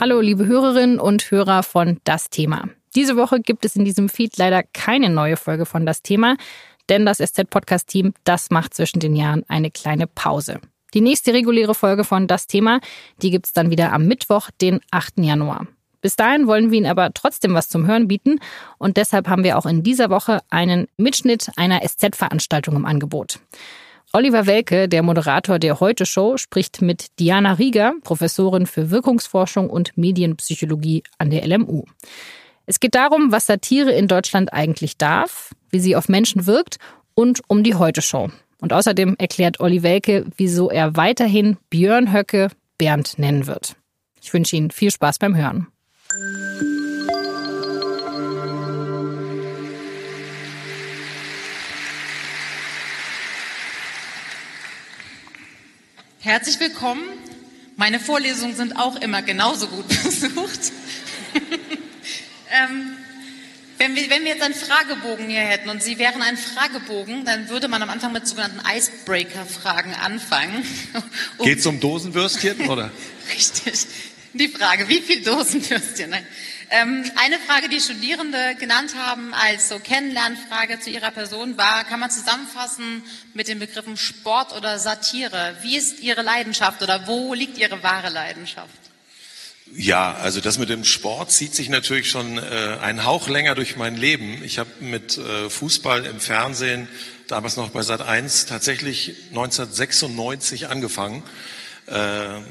Hallo, liebe Hörerinnen und Hörer von Das Thema. Diese Woche gibt es in diesem Feed leider keine neue Folge von Das Thema, denn das SZ-Podcast-Team, das macht zwischen den Jahren eine kleine Pause. Die nächste reguläre Folge von Das Thema, die gibt's dann wieder am Mittwoch, den 8. Januar. Bis dahin wollen wir Ihnen aber trotzdem was zum Hören bieten und deshalb haben wir auch in dieser Woche einen Mitschnitt einer SZ-Veranstaltung im Angebot. Oliver Welke, der Moderator der Heute Show, spricht mit Diana Rieger, Professorin für Wirkungsforschung und Medienpsychologie an der LMU. Es geht darum, was Satire in Deutschland eigentlich darf, wie sie auf Menschen wirkt und um die Heute Show. Und außerdem erklärt Olli Welke, wieso er weiterhin Björn Höcke Bernd nennen wird. Ich wünsche Ihnen viel Spaß beim Hören. Herzlich willkommen. Meine Vorlesungen sind auch immer genauso gut besucht. ähm, wenn, wir, wenn wir jetzt einen Fragebogen hier hätten und Sie wären ein Fragebogen, dann würde man am Anfang mit sogenannten Icebreaker-Fragen anfangen. Um Geht es um Dosenwürstchen oder? Richtig. Die Frage, wie viel Dosenwürstchen? Nein. Ähm, eine Frage, die Studierende genannt haben als so Kennenlernfrage zu ihrer Person war, kann man zusammenfassen mit den Begriffen Sport oder Satire. Wie ist Ihre Leidenschaft oder wo liegt Ihre wahre Leidenschaft? Ja, also das mit dem Sport zieht sich natürlich schon äh, einen Hauch länger durch mein Leben. Ich habe mit äh, Fußball im Fernsehen, damals noch bei Sat 1, tatsächlich 1996 angefangen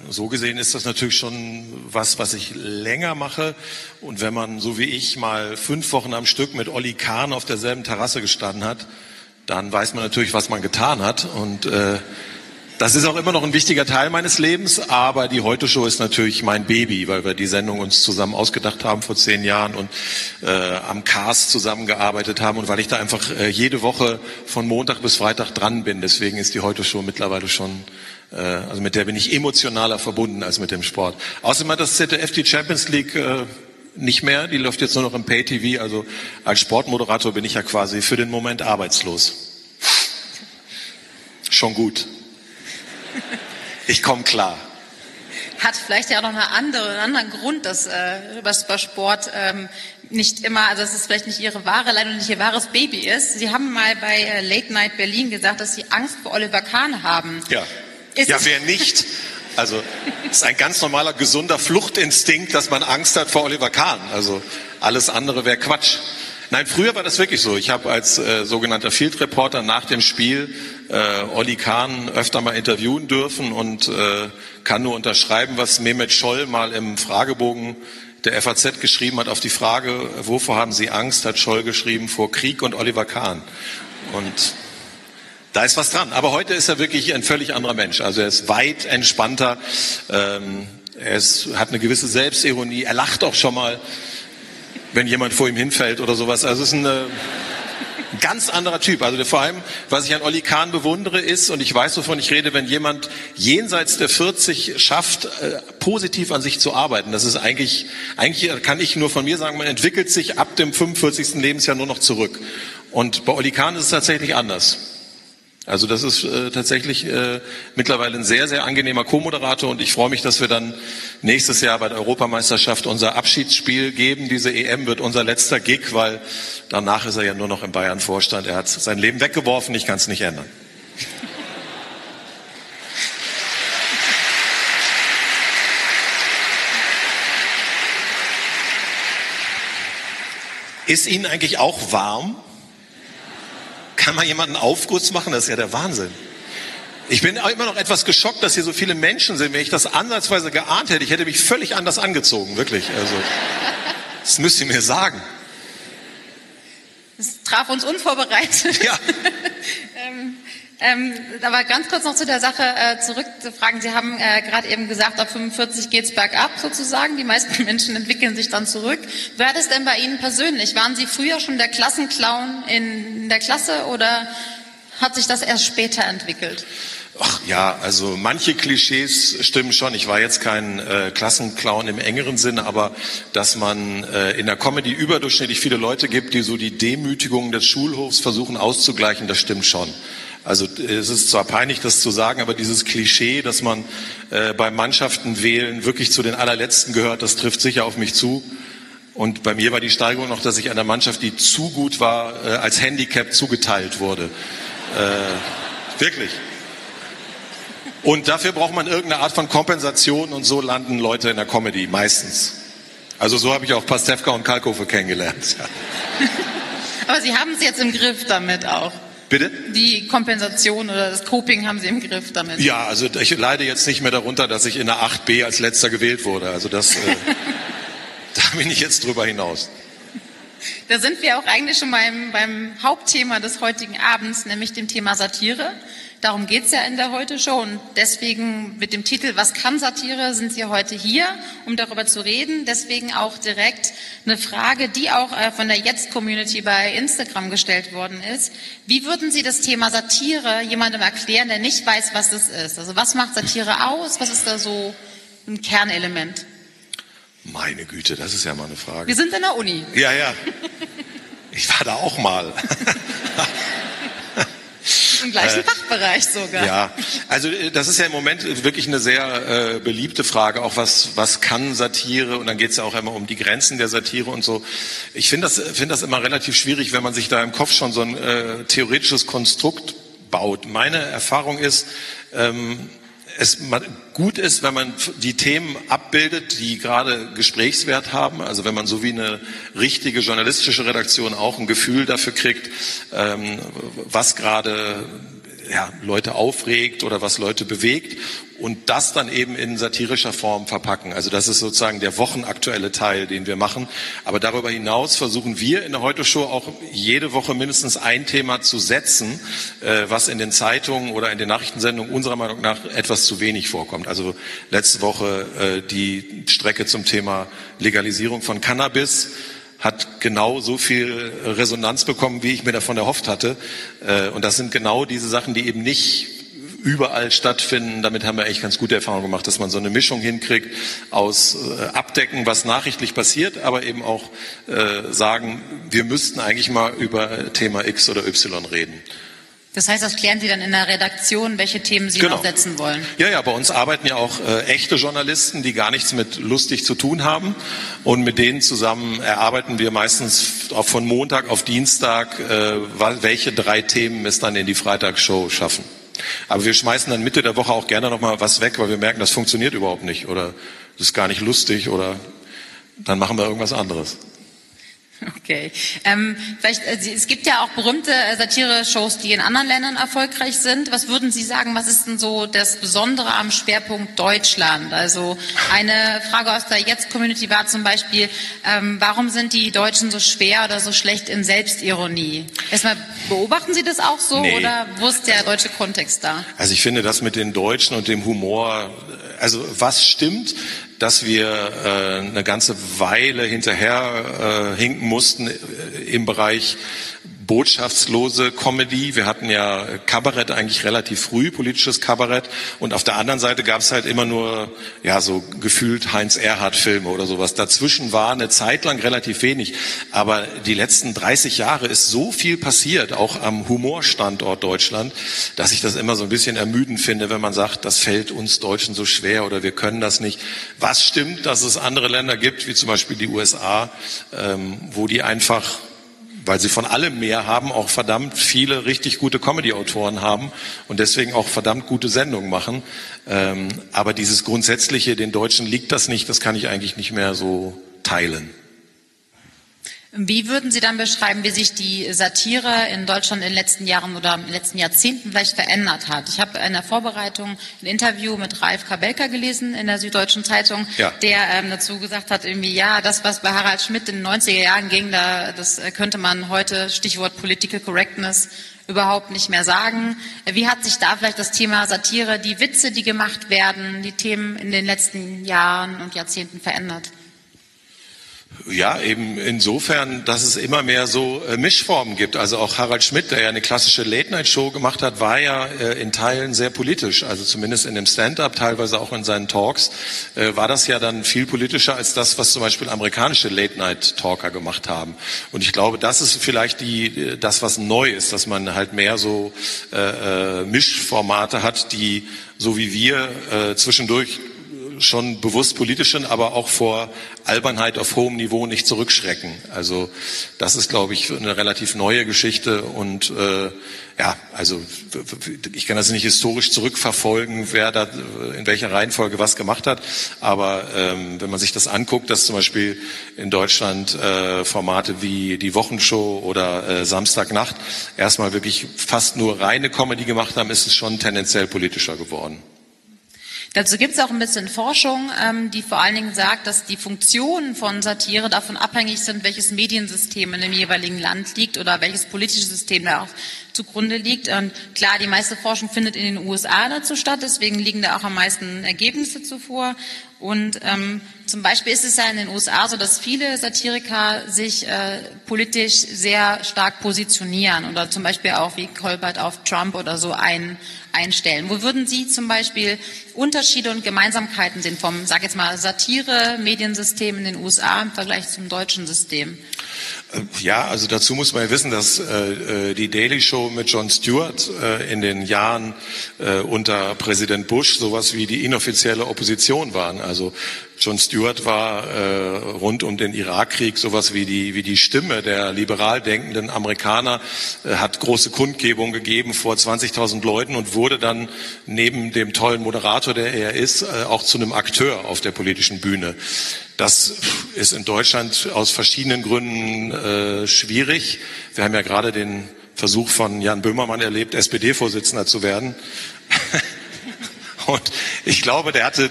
so gesehen ist das natürlich schon was, was ich länger mache. Und wenn man, so wie ich, mal fünf Wochen am Stück mit Olli Kahn auf derselben Terrasse gestanden hat, dann weiß man natürlich, was man getan hat. Und äh, das ist auch immer noch ein wichtiger Teil meines Lebens. Aber die Heute-Show ist natürlich mein Baby, weil wir die Sendung uns zusammen ausgedacht haben vor zehn Jahren und äh, am Cast zusammengearbeitet haben und weil ich da einfach äh, jede Woche von Montag bis Freitag dran bin. Deswegen ist die Heute-Show mittlerweile schon äh, also mit der bin ich emotionaler verbunden als mit dem Sport. Außerdem hat das ZDF die Champions League äh, nicht mehr, die läuft jetzt nur noch im Pay-TV. Also als Sportmoderator bin ich ja quasi für den Moment arbeitslos. Schon gut. Ich komme klar. Hat vielleicht ja auch noch eine andere, einen anderen Grund, dass äh, bei Sport ähm, nicht immer, also dass es vielleicht nicht ihre wahre Leid und nicht ihr wahres Baby ist. Sie haben mal bei äh, Late Night Berlin gesagt, dass Sie Angst vor Oliver Kahn haben. Ja. Ist ja, wer nicht? Also es ist ein ganz normaler, gesunder Fluchtinstinkt, dass man Angst hat vor Oliver Kahn. Also alles andere wäre Quatsch. Nein, früher war das wirklich so. Ich habe als äh, sogenannter Field Reporter nach dem Spiel äh, Olli Kahn öfter mal interviewen dürfen und äh, kann nur unterschreiben, was Mehmet Scholl mal im Fragebogen der FAZ geschrieben hat auf die Frage, wovor haben Sie Angst, hat Scholl geschrieben, vor Krieg und Oliver Kahn. Und da ist was dran. Aber heute ist er wirklich ein völlig anderer Mensch. Also er ist weit entspannter. Ähm, er ist, hat eine gewisse Selbstironie. Er lacht auch schon mal, wenn jemand vor ihm hinfällt oder sowas. Also es ist ein äh, ganz anderer Typ. Also vor allem, was ich an Olli Kahn bewundere, ist, und ich weiß, wovon ich rede, wenn jemand jenseits der 40 schafft, äh, positiv an sich zu arbeiten. Das ist eigentlich, eigentlich kann ich nur von mir sagen, man entwickelt sich ab dem 45. Lebensjahr nur noch zurück. Und bei Olli Kahn ist es tatsächlich anders. Also das ist äh, tatsächlich äh, mittlerweile ein sehr, sehr angenehmer Co-Moderator und ich freue mich, dass wir dann nächstes Jahr bei der Europameisterschaft unser Abschiedsspiel geben. Diese EM wird unser letzter Gig, weil danach ist er ja nur noch im Bayern-Vorstand. Er hat sein Leben weggeworfen, ich kann es nicht ändern. Ist Ihnen eigentlich auch warm? Kann mal jemand einen Aufguss machen? Das ist ja der Wahnsinn. Ich bin immer noch etwas geschockt, dass hier so viele Menschen sind. Wenn ich das ansatzweise geahnt hätte, ich hätte mich völlig anders angezogen, wirklich. Also, das müsst ihr mir sagen. Das traf uns unvorbereitet. Ja. ähm, ähm, aber ganz kurz noch zu der Sache äh, zurückzufragen. Sie haben äh, gerade eben gesagt, ab 45 geht's bergab sozusagen. Die meisten Menschen entwickeln sich dann zurück. Wer ist denn bei Ihnen persönlich? Waren Sie früher schon der Klassenclown in der Klasse oder hat sich das erst später entwickelt? Ach ja, also manche Klischees stimmen schon. Ich war jetzt kein äh, Klassenclown im engeren Sinne, aber dass man äh, in der Comedy überdurchschnittlich viele Leute gibt, die so die Demütigung des Schulhofs versuchen auszugleichen, das stimmt schon. Also es ist zwar peinlich, das zu sagen, aber dieses Klischee, dass man äh, bei Mannschaften wählen wirklich zu den allerletzten gehört, das trifft sicher auf mich zu. Und bei mir war die Steigerung noch, dass ich einer Mannschaft, die zu gut war, äh, als Handicap zugeteilt wurde. Äh, wirklich. Und dafür braucht man irgendeine Art von Kompensation und so landen Leute in der Comedy meistens. Also so habe ich auch Pastewka und Kalkofe kennengelernt. Aber Sie haben es jetzt im Griff damit auch. Bitte? Die Kompensation oder das Coping haben Sie im Griff damit. Ja, also ich leide jetzt nicht mehr darunter, dass ich in der 8b als letzter gewählt wurde. Also das, äh, da bin ich jetzt drüber hinaus. Da sind wir auch eigentlich schon beim, beim Hauptthema des heutigen Abends, nämlich dem Thema Satire. Darum geht's ja in der Heute-Show und deswegen mit dem Titel Was kann Satire sind Sie heute hier, um darüber zu reden. Deswegen auch direkt eine Frage, die auch äh, von der Jetzt-Community bei Instagram gestellt worden ist. Wie würden Sie das Thema Satire jemandem erklären, der nicht weiß, was das ist? Also was macht Satire aus? Was ist da so ein Kernelement? Meine Güte, das ist ja mal eine Frage. Wir sind in der Uni. Ja, ja. Ich war da auch mal. Im gleichen äh, Fachbereich sogar. Ja, also äh, das ist ja im Moment wirklich eine sehr äh, beliebte Frage, auch was, was kann Satire und dann geht es ja auch immer um die Grenzen der Satire und so. Ich finde das, finde das immer relativ schwierig, wenn man sich da im Kopf schon so ein äh, theoretisches Konstrukt baut. Meine Erfahrung ist, ähm, es gut ist, wenn man die Themen abbildet, die gerade Gesprächswert haben. Also wenn man so wie eine richtige journalistische Redaktion auch ein Gefühl dafür kriegt, ähm, was gerade ja, Leute aufregt oder was Leute bewegt und das dann eben in satirischer Form verpacken. Also das ist sozusagen der wochenaktuelle Teil, den wir machen. Aber darüber hinaus versuchen wir in der Heute-Show auch jede Woche mindestens ein Thema zu setzen, äh, was in den Zeitungen oder in den Nachrichtensendungen unserer Meinung nach etwas zu wenig vorkommt. Also letzte Woche äh, die Strecke zum Thema Legalisierung von Cannabis hat genau so viel Resonanz bekommen, wie ich mir davon erhofft hatte. Äh, und das sind genau diese Sachen, die eben nicht überall stattfinden. Damit haben wir eigentlich ganz gute Erfahrungen gemacht, dass man so eine Mischung hinkriegt aus äh, Abdecken, was nachrichtlich passiert, aber eben auch äh, sagen, wir müssten eigentlich mal über Thema X oder Y reden. Das heißt, das klären Sie dann in der Redaktion, welche Themen Sie genau. noch setzen wollen? Ja, ja, bei uns arbeiten ja auch äh, echte Journalisten, die gar nichts mit lustig zu tun haben. Und mit denen zusammen erarbeiten wir meistens auch von Montag auf Dienstag, äh, welche drei Themen es dann in die Freitagsshow schaffen. Aber wir schmeißen dann Mitte der Woche auch gerne nochmal was weg, weil wir merken, das funktioniert überhaupt nicht oder das ist gar nicht lustig oder dann machen wir irgendwas anderes. Okay. Ähm, vielleicht, äh, es gibt ja auch berühmte äh, Satire-Shows, die in anderen Ländern erfolgreich sind. Was würden Sie sagen, was ist denn so das Besondere am Schwerpunkt Deutschland? Also eine Frage aus der Jetzt-Community war zum Beispiel, ähm, warum sind die Deutschen so schwer oder so schlecht in Selbstironie? Erstmal, beobachten Sie das auch so nee. oder wo ist der deutsche Kontext da? Also ich finde das mit den Deutschen und dem Humor, also was stimmt, dass wir äh, eine ganze Weile hinterher äh, hinken mussten äh, im Bereich botschaftslose Comedy. Wir hatten ja Kabarett eigentlich relativ früh, politisches Kabarett. Und auf der anderen Seite gab es halt immer nur, ja, so gefühlt Heinz-Erhardt-Filme oder sowas. Dazwischen war eine Zeit lang relativ wenig. Aber die letzten 30 Jahre ist so viel passiert, auch am Humorstandort Deutschland, dass ich das immer so ein bisschen ermüdend finde, wenn man sagt, das fällt uns Deutschen so schwer oder wir können das nicht. Was stimmt, dass es andere Länder gibt, wie zum Beispiel die USA, ähm, wo die einfach weil sie von allem mehr haben, auch verdammt viele richtig gute Comedy-Autoren haben und deswegen auch verdammt gute Sendungen machen. Ähm, aber dieses Grundsätzliche, den Deutschen liegt das nicht, das kann ich eigentlich nicht mehr so teilen. Wie würden Sie dann beschreiben, wie sich die Satire in Deutschland in den letzten Jahren oder in den letzten Jahrzehnten vielleicht verändert hat? Ich habe in der Vorbereitung ein Interview mit Ralf Kabelka gelesen in der Süddeutschen Zeitung, ja. der ähm, dazu gesagt hat, irgendwie, ja, das, was bei Harald Schmidt in den 90er Jahren ging, da, das könnte man heute, Stichwort Political Correctness, überhaupt nicht mehr sagen. Wie hat sich da vielleicht das Thema Satire, die Witze, die gemacht werden, die Themen in den letzten Jahren und Jahrzehnten verändert? Ja, eben insofern, dass es immer mehr so äh, Mischformen gibt. Also auch Harald Schmidt, der ja eine klassische Late-Night-Show gemacht hat, war ja äh, in Teilen sehr politisch. Also zumindest in dem Stand-up, teilweise auch in seinen Talks, äh, war das ja dann viel politischer als das, was zum Beispiel amerikanische Late-Night-Talker gemacht haben. Und ich glaube, das ist vielleicht die, das, was neu ist, dass man halt mehr so äh, äh Mischformate hat, die so wie wir äh, zwischendurch schon bewusst politischen, aber auch vor Albernheit auf hohem Niveau nicht zurückschrecken. Also das ist, glaube ich, eine relativ neue Geschichte und äh, ja, also ich kann das nicht historisch zurückverfolgen, wer da in welcher Reihenfolge was gemacht hat, aber ähm, wenn man sich das anguckt, dass zum Beispiel in Deutschland äh, Formate wie die Wochenshow oder äh, Samstagnacht erstmal wirklich fast nur reine Comedy gemacht haben, ist es schon tendenziell politischer geworden. Dazu gibt es auch ein bisschen Forschung, ähm, die vor allen Dingen sagt, dass die Funktionen von Satire davon abhängig sind, welches Mediensystem in dem jeweiligen Land liegt oder welches politische System da auch zugrunde liegt. Und klar, die meiste Forschung findet in den USA dazu statt, deswegen liegen da auch am meisten Ergebnisse zuvor. Und ähm, zum Beispiel ist es ja in den USA so, dass viele Satiriker sich äh, politisch sehr stark positionieren oder zum Beispiel auch wie Colbert auf Trump oder so ein, einstellen. Wo würden Sie zum Beispiel Unterschiede und Gemeinsamkeiten sehen vom, sag jetzt mal, Satire-Mediensystem in den USA im Vergleich zum deutschen System? Äh, ja, also dazu muss man ja wissen, dass äh, äh, die Daily Show mit Jon Stewart äh, in den Jahren äh, unter Präsident Bush sowas wie die inoffizielle Opposition waren. Also Jon Stewart war äh, rund um den Irakkrieg sowas wie die, wie die Stimme der liberal denkenden Amerikaner, äh, hat große Kundgebungen gegeben vor 20.000 Leuten und wurde dann neben dem tollen Moderator, der er ist, äh, auch zu einem Akteur auf der politischen Bühne. Das ist in Deutschland aus verschiedenen Gründen äh, schwierig. Wir haben ja gerade den Versuch von Jan Böhmermann erlebt, SPD-Vorsitzender zu werden. Und ich glaube, der hatte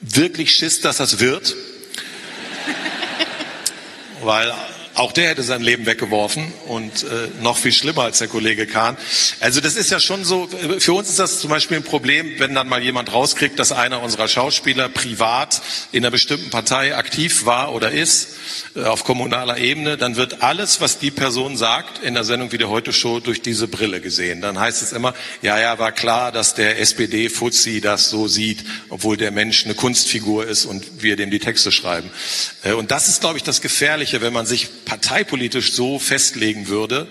wirklich Schiss, dass das wird. Weil auch der hätte sein Leben weggeworfen und äh, noch viel schlimmer als der Kollege Kahn. Also das ist ja schon so, für uns ist das zum Beispiel ein Problem, wenn dann mal jemand rauskriegt, dass einer unserer Schauspieler privat in einer bestimmten Partei aktiv war oder ist, äh, auf kommunaler Ebene, dann wird alles, was die Person sagt, in der Sendung wie der Heute-Show durch diese Brille gesehen. Dann heißt es immer, ja, ja, war klar, dass der SPD-Fuzzi das so sieht, obwohl der Mensch eine Kunstfigur ist und wir dem die Texte schreiben. Äh, und das ist, glaube ich, das Gefährliche, wenn man sich parteipolitisch so festlegen würde,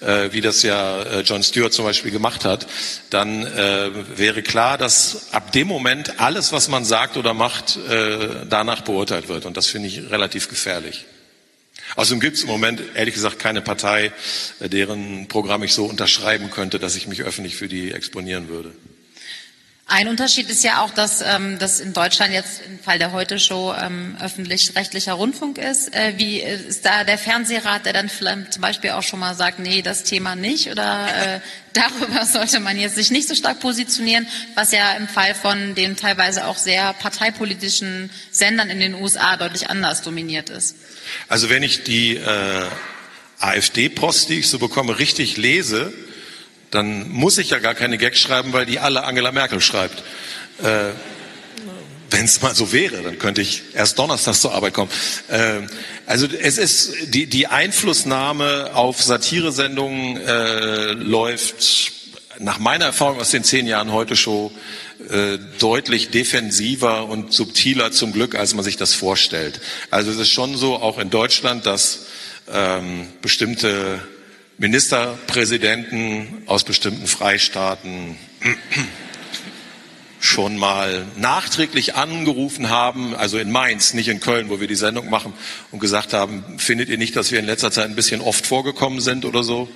äh, wie das ja äh, John Stewart zum Beispiel gemacht hat, dann äh, wäre klar, dass ab dem Moment alles, was man sagt oder macht, äh, danach beurteilt wird. Und das finde ich relativ gefährlich. Außerdem gibt es im Moment ehrlich gesagt keine Partei, äh, deren Programm ich so unterschreiben könnte, dass ich mich öffentlich für die exponieren würde. Ein Unterschied ist ja auch, dass ähm, das in Deutschland jetzt im Fall der Heute-Show ähm, öffentlich-rechtlicher Rundfunk ist. Äh, wie ist da der Fernsehrat, der dann vielleicht zum Beispiel auch schon mal sagt, nee, das Thema nicht oder äh, darüber sollte man jetzt sich nicht so stark positionieren, was ja im Fall von den teilweise auch sehr parteipolitischen Sendern in den USA deutlich anders dominiert ist. Also wenn ich die äh, AfD-Post, die ich so bekomme, richtig lese, dann muss ich ja gar keine Gags schreiben, weil die alle Angela Merkel schreibt. Äh, Wenn es mal so wäre, dann könnte ich erst donnerstags zur Arbeit kommen. Äh, also es ist die, die Einflussnahme auf Satiresendungen äh, läuft nach meiner Erfahrung aus den zehn Jahren heute schon äh, deutlich defensiver und subtiler zum Glück, als man sich das vorstellt. Also es ist schon so, auch in Deutschland, dass ähm, bestimmte Ministerpräsidenten aus bestimmten Freistaaten schon mal nachträglich angerufen haben, also in Mainz, nicht in Köln, wo wir die Sendung machen, und gesagt haben, findet ihr nicht, dass wir in letzter Zeit ein bisschen oft vorgekommen sind oder so?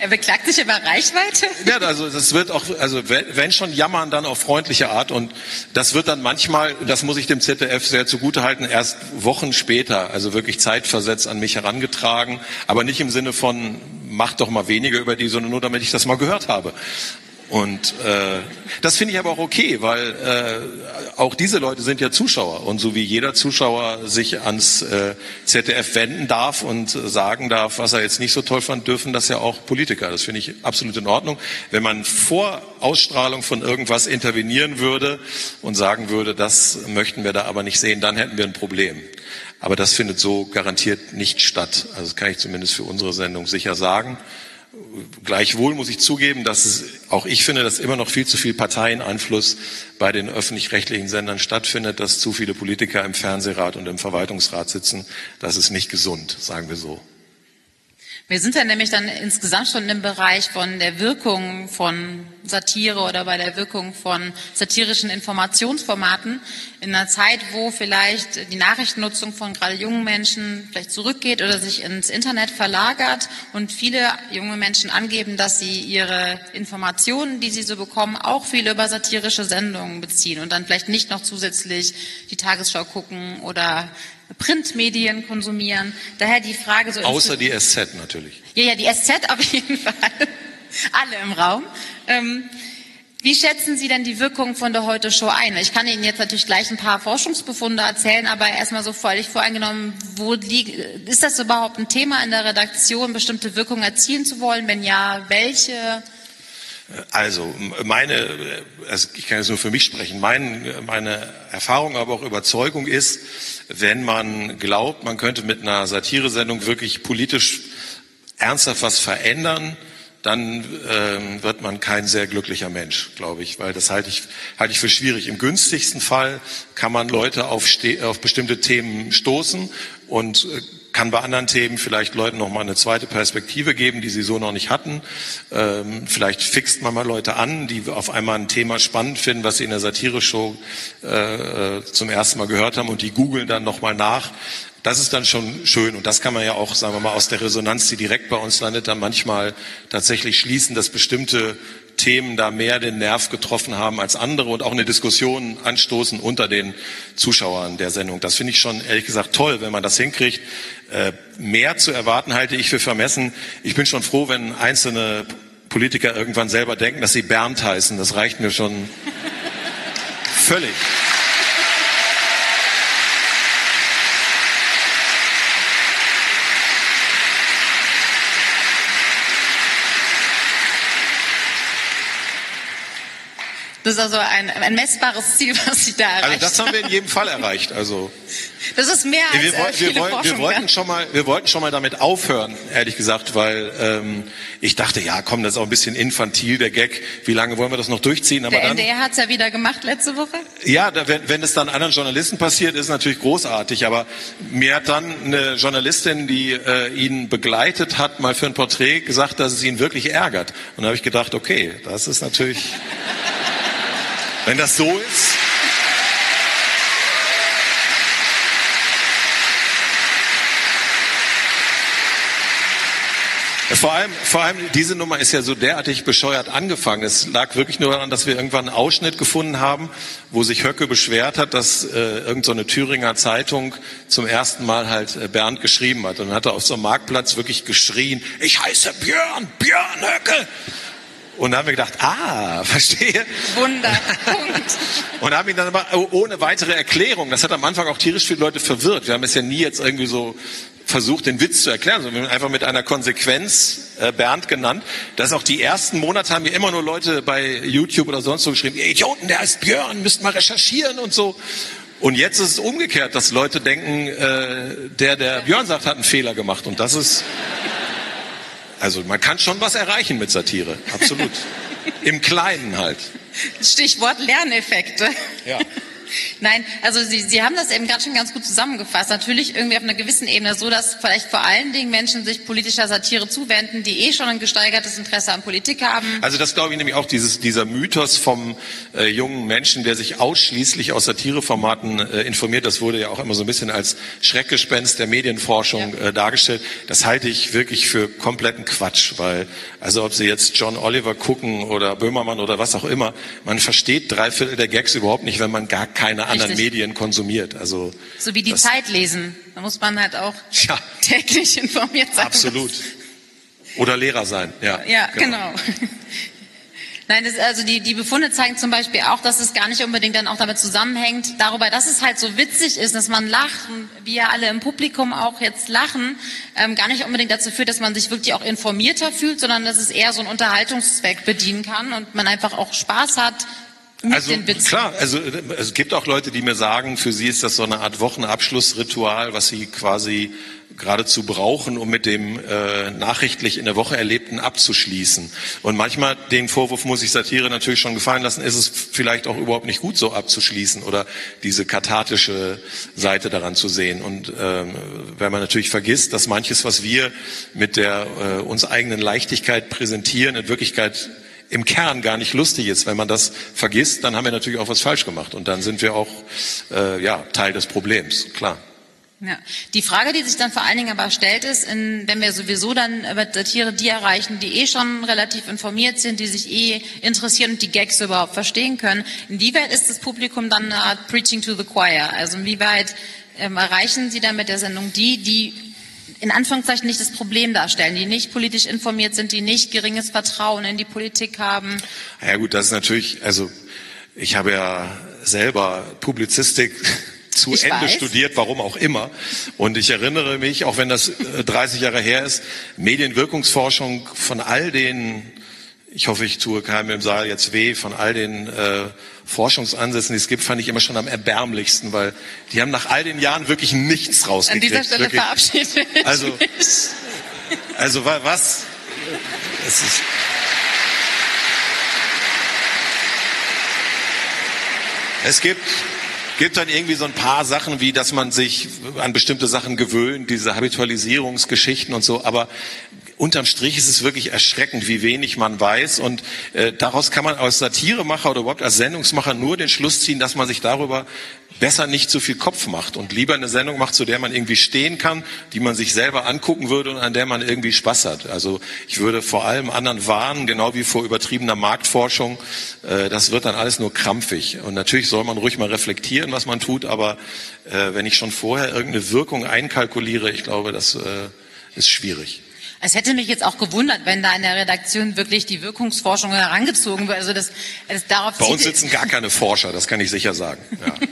Er beklagt sich über Reichweite? Ja, also das wird auch, also wenn schon jammern, dann auf freundliche Art und das wird dann manchmal, das muss ich dem ZDF sehr zugutehalten, erst Wochen später, also wirklich zeitversetzt an mich herangetragen, aber nicht im Sinne von, mach doch mal weniger über die, sondern nur damit ich das mal gehört habe. Und äh, das finde ich aber auch okay, weil äh, auch diese Leute sind ja Zuschauer. Und so wie jeder Zuschauer sich ans äh, ZDF wenden darf und sagen darf, was er jetzt nicht so toll fand, dürfen das ja auch Politiker. Das finde ich absolut in Ordnung. Wenn man vor Ausstrahlung von irgendwas intervenieren würde und sagen würde, das möchten wir da aber nicht sehen, dann hätten wir ein Problem. Aber das findet so garantiert nicht statt. Also das kann ich zumindest für unsere Sendung sicher sagen. Gleichwohl muss ich zugeben, dass es, auch ich finde, dass immer noch viel zu viel Parteieneinfluss bei den öffentlich-rechtlichen Sendern stattfindet, dass zu viele Politiker im Fernsehrat und im Verwaltungsrat sitzen. Das ist nicht gesund, sagen wir so. Wir sind ja nämlich dann insgesamt schon im Bereich von der Wirkung von Satire oder bei der Wirkung von satirischen Informationsformaten. In einer Zeit, wo vielleicht die Nachrichtennutzung von gerade jungen Menschen vielleicht zurückgeht oder sich ins Internet verlagert und viele junge Menschen angeben, dass sie ihre Informationen, die sie so bekommen, auch viel über satirische Sendungen beziehen und dann vielleicht nicht noch zusätzlich die Tagesschau gucken oder Printmedien konsumieren. Daher die Frage so. Außer die SZ natürlich. Ja, ja, die SZ auf jeden Fall. Alle im Raum. Ähm, wie schätzen Sie denn die Wirkung von der Heute Show ein? Ich kann Ihnen jetzt natürlich gleich ein paar Forschungsbefunde erzählen, aber erstmal so völlig voreingenommen, wo liegt, ist das überhaupt ein Thema in der Redaktion, bestimmte Wirkungen erzielen zu wollen? Wenn ja, welche? Also meine, also ich kann jetzt nur für mich sprechen, mein, meine Erfahrung, aber auch Überzeugung ist, wenn man glaubt, man könnte mit einer Satiresendung wirklich politisch ernsthaft was verändern, dann ähm, wird man kein sehr glücklicher Mensch, glaube ich, weil das halte ich, halte ich für schwierig. Im günstigsten Fall kann man Leute auf, auf bestimmte Themen stoßen und äh, kann bei anderen Themen vielleicht Leuten noch mal eine zweite Perspektive geben, die sie so noch nicht hatten. Ähm, vielleicht fixt man mal Leute an, die auf einmal ein Thema spannend finden, was sie in der Satire-Show äh, äh zum ersten Mal gehört haben und die googeln dann noch mal nach. Das ist dann schon schön und das kann man ja auch, sagen wir mal, aus der Resonanz, die direkt bei uns landet, dann manchmal tatsächlich schließen, dass bestimmte Themen da mehr den Nerv getroffen haben als andere und auch eine Diskussion anstoßen unter den Zuschauern der Sendung. Das finde ich schon ehrlich gesagt toll, wenn man das hinkriegt. Äh, mehr zu erwarten halte ich für vermessen. Ich bin schon froh, wenn einzelne Politiker irgendwann selber denken, dass sie Bernd heißen. Das reicht mir schon völlig. Das ist also ein, ein messbares Ziel, was Sie da erreicht Also das haben wir in jedem Fall erreicht. Also das ist mehr als wir, äh, viele wir, wollten, wir wollten schon mal, wir wollten schon mal damit aufhören, ehrlich gesagt, weil ähm, ich dachte, ja, komm, das ist auch ein bisschen infantil der Gag. Wie lange wollen wir das noch durchziehen? Aber der dann, NDR hat es ja wieder gemacht letzte Woche. Ja, da, wenn, wenn es dann anderen Journalisten passiert, ist es natürlich großartig. Aber mir hat dann eine Journalistin, die äh, ihn begleitet hat, mal für ein Porträt gesagt, dass es ihn wirklich ärgert. Und da habe ich gedacht, okay, das ist natürlich. Wenn das so ist. Vor allem, vor allem diese Nummer ist ja so derartig bescheuert angefangen. Es lag wirklich nur daran, dass wir irgendwann einen Ausschnitt gefunden haben, wo sich Höcke beschwert hat, dass äh, irgendeine so Thüringer Zeitung zum ersten Mal halt äh, Bernd geschrieben hat. Und dann hat er auf so einem Marktplatz wirklich geschrien, ich heiße Björn, Björn Höcke. Und da haben wir gedacht, ah, verstehe. Wunder. Punkt. Und haben ihn dann aber ohne weitere Erklärung, das hat am Anfang auch tierisch viele Leute verwirrt. Wir haben es ja nie jetzt irgendwie so versucht, den Witz zu erklären, sondern wir haben einfach mit einer Konsequenz äh, Bernd genannt. Das auch die ersten Monate haben mir immer nur Leute bei YouTube oder sonst so geschrieben, ihr Idioten, der heißt Björn, müsst mal recherchieren und so. Und jetzt ist es umgekehrt, dass Leute denken, äh, der, der Björn sagt, hat einen Fehler gemacht. Und das ist also man kann schon was erreichen mit Satire, absolut. Im Kleinen halt. Stichwort Lerneffekte. Ja. Nein, also Sie, Sie haben das eben gerade schon ganz gut zusammengefasst. Natürlich irgendwie auf einer gewissen Ebene so, dass vielleicht vor allen Dingen Menschen sich politischer Satire zuwenden, die eh schon ein gesteigertes Interesse an Politik haben. Also das glaube ich nämlich auch, dieses, dieser Mythos vom äh, jungen Menschen, der sich ausschließlich aus Satireformaten äh, informiert, das wurde ja auch immer so ein bisschen als Schreckgespenst der Medienforschung ja. äh, dargestellt. Das halte ich wirklich für kompletten Quatsch, weil, also ob Sie jetzt John Oliver gucken oder Böhmermann oder was auch immer, man versteht drei Viertel der Gags überhaupt nicht, wenn man gar keine Richtig. anderen Medien konsumiert. Also so wie die Zeit lesen, da muss man halt auch ja. täglich informiert sein. Absolut. Oder Lehrer sein, ja. Ja, genau. genau. Nein, das, also die, die Befunde zeigen zum Beispiel auch, dass es gar nicht unbedingt dann auch damit zusammenhängt, darüber, dass es halt so witzig ist, dass man lacht und wir alle im Publikum auch jetzt lachen, ähm, gar nicht unbedingt dazu führt, dass man sich wirklich auch informierter fühlt, sondern dass es eher so einen Unterhaltungszweck bedienen kann und man einfach auch Spaß hat, also klar, also es gibt auch Leute, die mir sagen, für sie ist das so eine Art Wochenabschlussritual, was sie quasi geradezu brauchen, um mit dem äh, nachrichtlich in der Woche Erlebten abzuschließen. Und manchmal, den Vorwurf muss ich Satire natürlich schon gefallen lassen, ist es vielleicht auch überhaupt nicht gut, so abzuschließen oder diese kathartische Seite daran zu sehen. Und ähm, wenn man natürlich vergisst, dass manches, was wir mit der äh, uns eigenen Leichtigkeit präsentieren, in Wirklichkeit im Kern gar nicht lustig ist. Wenn man das vergisst, dann haben wir natürlich auch was falsch gemacht und dann sind wir auch äh, ja Teil des Problems, klar. Ja. Die Frage, die sich dann vor allen Dingen aber stellt, ist, in, wenn wir sowieso dann Satire die erreichen, die eh schon relativ informiert sind, die sich eh interessieren und die Gags überhaupt verstehen können, inwieweit ist das Publikum dann eine Art Preaching to the Choir? Also inwieweit ähm, erreichen Sie dann mit der Sendung die, die in Anführungszeichen nicht das Problem darstellen, die nicht politisch informiert sind, die nicht geringes Vertrauen in die Politik haben? Ja gut, das ist natürlich, also ich habe ja selber Publizistik zu ich Ende weiß. studiert, warum auch immer. Und ich erinnere mich, auch wenn das 30 äh, Jahre her ist, Medienwirkungsforschung von all den, ich hoffe, ich tue keinem im Saal jetzt weh, von all den äh, Forschungsansätzen, die es gibt, fand ich immer schon am erbärmlichsten, weil die haben nach all den Jahren wirklich nichts rausgekriegt. An dieser Stelle wirklich. verabschiede ich also, mich. Also was? Es ist, es gibt gibt dann irgendwie so ein paar Sachen, wie dass man sich an bestimmte Sachen gewöhnt, diese Habitualisierungsgeschichten und so. Aber unterm Strich ist es wirklich erschreckend, wie wenig man weiß. Und äh, daraus kann man als Satiremacher oder überhaupt als Sendungsmacher nur den Schluss ziehen, dass man sich darüber besser nicht zu viel Kopf macht und lieber eine Sendung macht, zu der man irgendwie stehen kann, die man sich selber angucken würde und an der man irgendwie Spaß hat. Also ich würde vor allem anderen warnen, genau wie vor übertriebener Marktforschung, äh, das wird dann alles nur krampfig. Und natürlich soll man ruhig mal reflektieren, was man tut, aber äh, wenn ich schon vorher irgendeine Wirkung einkalkuliere, ich glaube, das äh, ist schwierig. Es hätte mich jetzt auch gewundert, wenn da in der Redaktion wirklich die Wirkungsforschung herangezogen wird. Also das, das darauf Bei uns sitzen gar keine Forscher, das kann ich sicher sagen. Ja.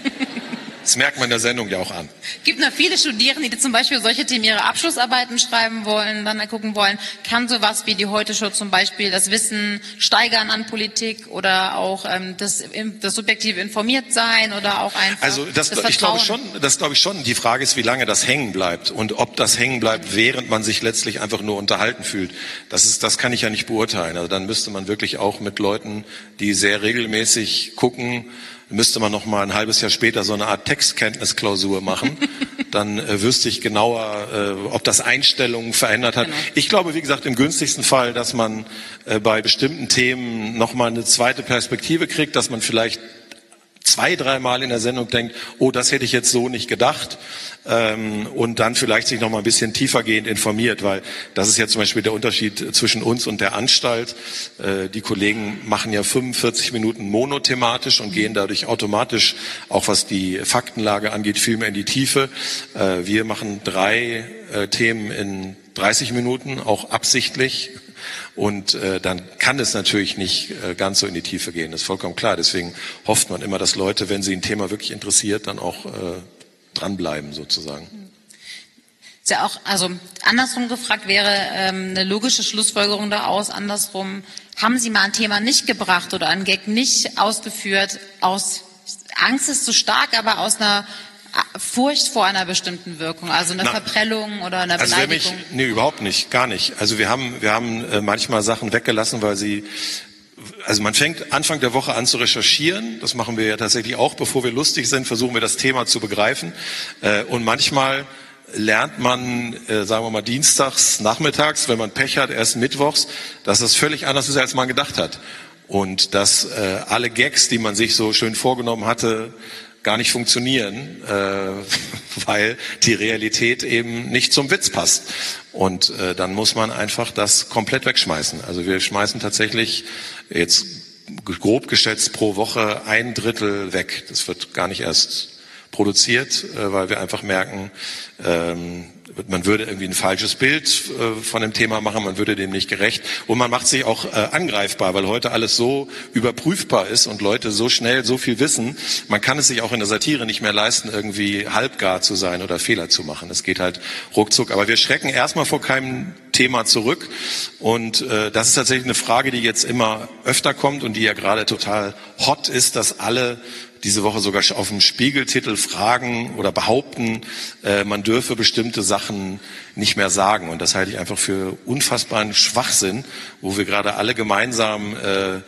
Das merkt man in der Sendung ja auch an. Es gibt noch viele Studierende, die zum Beispiel solche Themen ihre Abschlussarbeiten schreiben wollen, dann gucken wollen, kann sowas wie die Heute-Show zum Beispiel das Wissen steigern an Politik oder auch ähm, das, das subjektive informiert sein oder auch einfach Also das, das ich glaube schon, das glaube ich schon. Die Frage ist, wie lange das hängen bleibt und ob das hängen bleibt, während man sich letztlich einfach nur unterhalten fühlt. Das ist, das kann ich ja nicht beurteilen. Also dann müsste man wirklich auch mit Leuten, die sehr regelmäßig gucken, müsste man noch mal ein halbes Jahr später so eine Art Textkenntnisklausur machen. Dann äh, wüsste ich genauer, äh, ob das Einstellungen verändert hat. Genau. Ich glaube, wie gesagt, im günstigsten Fall, dass man äh, bei bestimmten Themen noch mal eine zweite Perspektive kriegt, dass man vielleicht zwei, dreimal in der Sendung denkt, oh, das hätte ich jetzt so nicht gedacht ähm, und dann vielleicht sich noch mal ein bisschen tiefergehend informiert, weil das ist ja zum Beispiel der Unterschied zwischen uns und der Anstalt. Äh, die Kollegen machen ja 45 Minuten monothematisch und gehen dadurch automatisch, auch was die Faktenlage angeht, viel mehr in die Tiefe. Äh, wir machen drei äh, Themen in 30 Minuten, auch absichtlich. Und äh, dann kann es natürlich nicht äh, ganz so in die Tiefe gehen, das ist vollkommen klar. Deswegen hofft man immer, dass Leute, wenn sie ein Thema wirklich interessiert, dann auch äh, dranbleiben sozusagen. Ist ja auch, also andersrum gefragt wäre ähm, eine logische Schlussfolgerung daraus, andersrum, haben Sie mal ein Thema nicht gebracht oder ein Gag nicht ausgeführt aus Angst ist zu stark, aber aus einer Furcht vor einer bestimmten Wirkung, also einer Na, Verprellung oder einer also Beleidigung? Mich, nee, überhaupt nicht, gar nicht. Also wir haben, wir haben äh, manchmal Sachen weggelassen, weil sie also man fängt Anfang der Woche an zu recherchieren. Das machen wir ja tatsächlich auch, bevor wir lustig sind, versuchen wir das Thema zu begreifen. Äh, und manchmal lernt man, äh, sagen wir mal, dienstags, nachmittags, wenn man Pech hat, erst mittwochs, dass das völlig anders ist, als man gedacht hat. Und dass alle Gags, die man sich so schön vorgenommen hatte, gar nicht funktionieren, äh, weil die Realität eben nicht zum Witz passt. Und äh, dann muss man einfach das komplett wegschmeißen. Also wir schmeißen tatsächlich jetzt grob geschätzt pro Woche ein Drittel weg. Das wird gar nicht erst produziert, äh, weil wir einfach merken, ähm, man würde irgendwie ein falsches Bild äh, von dem Thema machen, man würde dem nicht gerecht und man macht sich auch äh, angreifbar, weil heute alles so überprüfbar ist und Leute so schnell so viel wissen, man kann es sich auch in der Satire nicht mehr leisten, irgendwie halbgar zu sein oder Fehler zu machen. Es geht halt ruckzuck. Aber wir schrecken erstmal vor keinem Thema zurück und äh, das ist tatsächlich eine Frage, die jetzt immer öfter kommt und die ja gerade total hot ist, dass alle diese Woche sogar auf dem Spiegeltitel fragen oder behaupten, äh, man dürfe bestimmte Sachen nicht mehr sagen. Und das halte ich einfach für unfassbaren Schwachsinn, wo wir gerade alle gemeinsam äh,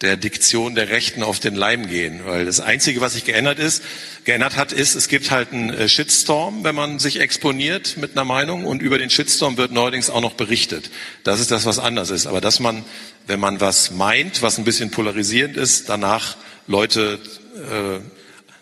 der Diktion der Rechten auf den Leim gehen. Weil das Einzige, was sich geändert ist, geändert hat, ist, es gibt halt einen äh, Shitstorm, wenn man sich exponiert mit einer Meinung und über den Shitstorm wird neuerdings auch noch berichtet. Das ist das, was anders ist. Aber dass man, wenn man was meint, was ein bisschen polarisierend ist, danach Leute äh,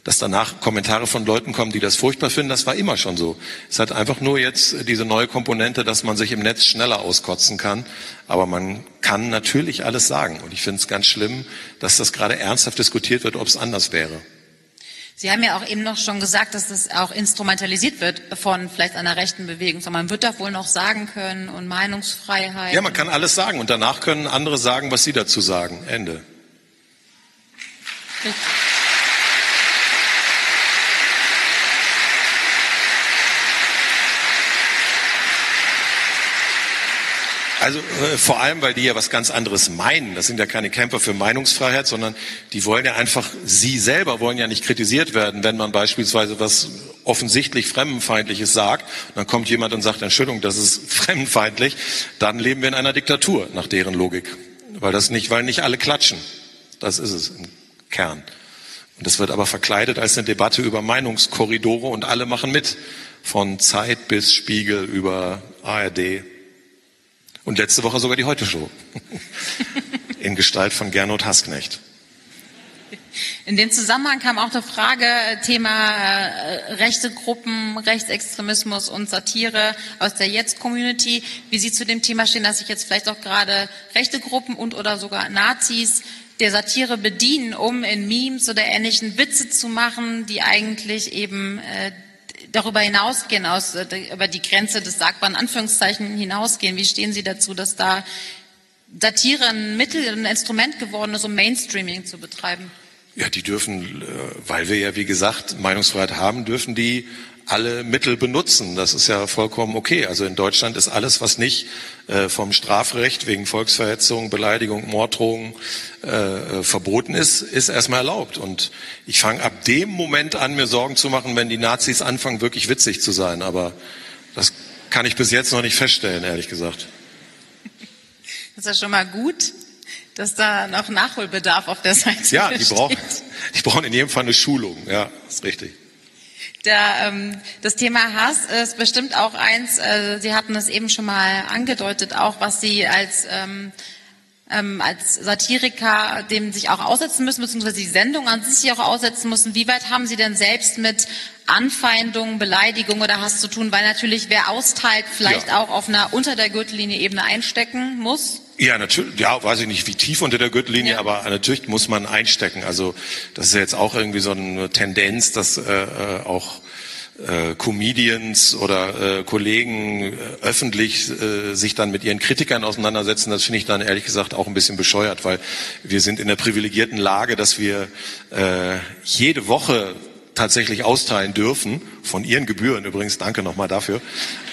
dass danach Kommentare von Leuten kommen, die das furchtbar finden, das war immer schon so. Es hat einfach nur jetzt diese neue Komponente, dass man sich im Netz schneller auskotzen kann. Aber man kann natürlich alles sagen. Und ich finde es ganz schlimm, dass das gerade ernsthaft diskutiert wird, ob es anders wäre. Sie haben ja auch eben noch schon gesagt, dass das auch instrumentalisiert wird von vielleicht einer rechten Bewegung. Man wird da wohl noch sagen können und Meinungsfreiheit. Ja, man kann alles sagen und danach können andere sagen, was sie dazu sagen. Ende. Richtig. Also äh, vor allem, weil die ja was ganz anderes meinen. Das sind ja keine Kämpfer für Meinungsfreiheit, sondern die wollen ja einfach, sie selber wollen ja nicht kritisiert werden, wenn man beispielsweise was offensichtlich Fremdenfeindliches sagt. Dann kommt jemand und sagt, Entschuldigung, das ist fremdenfeindlich. Dann leben wir in einer Diktatur, nach deren Logik. Weil das nicht, weil nicht alle klatschen. Das ist es im Kern. Und das wird aber verkleidet als eine Debatte über Meinungskorridore und alle machen mit. Von Zeit bis Spiegel über ARD. Und letzte Woche sogar die Heute-Show. In Gestalt von Gernot Hasknecht. In dem Zusammenhang kam auch die Frage, Thema äh, rechte Gruppen, Rechtsextremismus und Satire aus der Jetzt-Community, wie Sie zu dem Thema stehen, dass sich jetzt vielleicht auch gerade rechte Gruppen und oder sogar Nazis der Satire bedienen, um in Memes oder ähnlichen Witze zu machen, die eigentlich eben äh, darüber hinausgehen, aus, äh, über die Grenze des sagbaren Anführungszeichen hinausgehen. Wie stehen Sie dazu, dass da Satire ein Mittel, ein Instrument geworden ist, um Mainstreaming zu betreiben? Ja, die dürfen, äh, weil wir ja, wie gesagt, Meinungsfreiheit haben, dürfen die alle Mittel benutzen. Das ist ja vollkommen okay. Also in Deutschland ist alles, was nicht äh, vom Strafrecht wegen Volksverhetzung, Beleidigung, Morddrohung äh, äh, verboten ist, ist erstmal erlaubt. Und ich fange ab dem Moment an, mir Sorgen zu machen, wenn die Nazis anfangen, wirklich witzig zu sein. Aber das kann ich bis jetzt noch nicht feststellen, ehrlich gesagt. Das ist ja schon mal gut, dass da noch Nachholbedarf auf der Seite Ja, die brauchen, die brauchen in jedem Fall eine Schulung. Ja, ist richtig. Der, ähm, das Thema Hass ist bestimmt auch eins, äh, Sie hatten es eben schon mal angedeutet, auch was Sie als, ähm, ähm, als Satiriker dem sich auch aussetzen müssen, beziehungsweise die Sendung an sich auch aussetzen müssen. Wie weit haben Sie denn selbst mit Anfeindungen, Beleidigungen oder Hass zu tun? Weil natürlich wer austeilt, vielleicht ja. auch auf einer unter der Gürtellinie Ebene einstecken muss. Ja, natürlich, ja, weiß ich nicht, wie tief unter der Gürtellinie, ja. aber natürlich muss man einstecken. Also das ist jetzt auch irgendwie so eine Tendenz, dass äh, äh auch äh, Comedians oder äh, Kollegen äh, öffentlich äh, sich dann mit ihren Kritikern auseinandersetzen, das finde ich dann ehrlich gesagt auch ein bisschen bescheuert, weil wir sind in der privilegierten Lage, dass wir äh, jede Woche tatsächlich austeilen dürfen, von ihren Gebühren übrigens, danke nochmal dafür.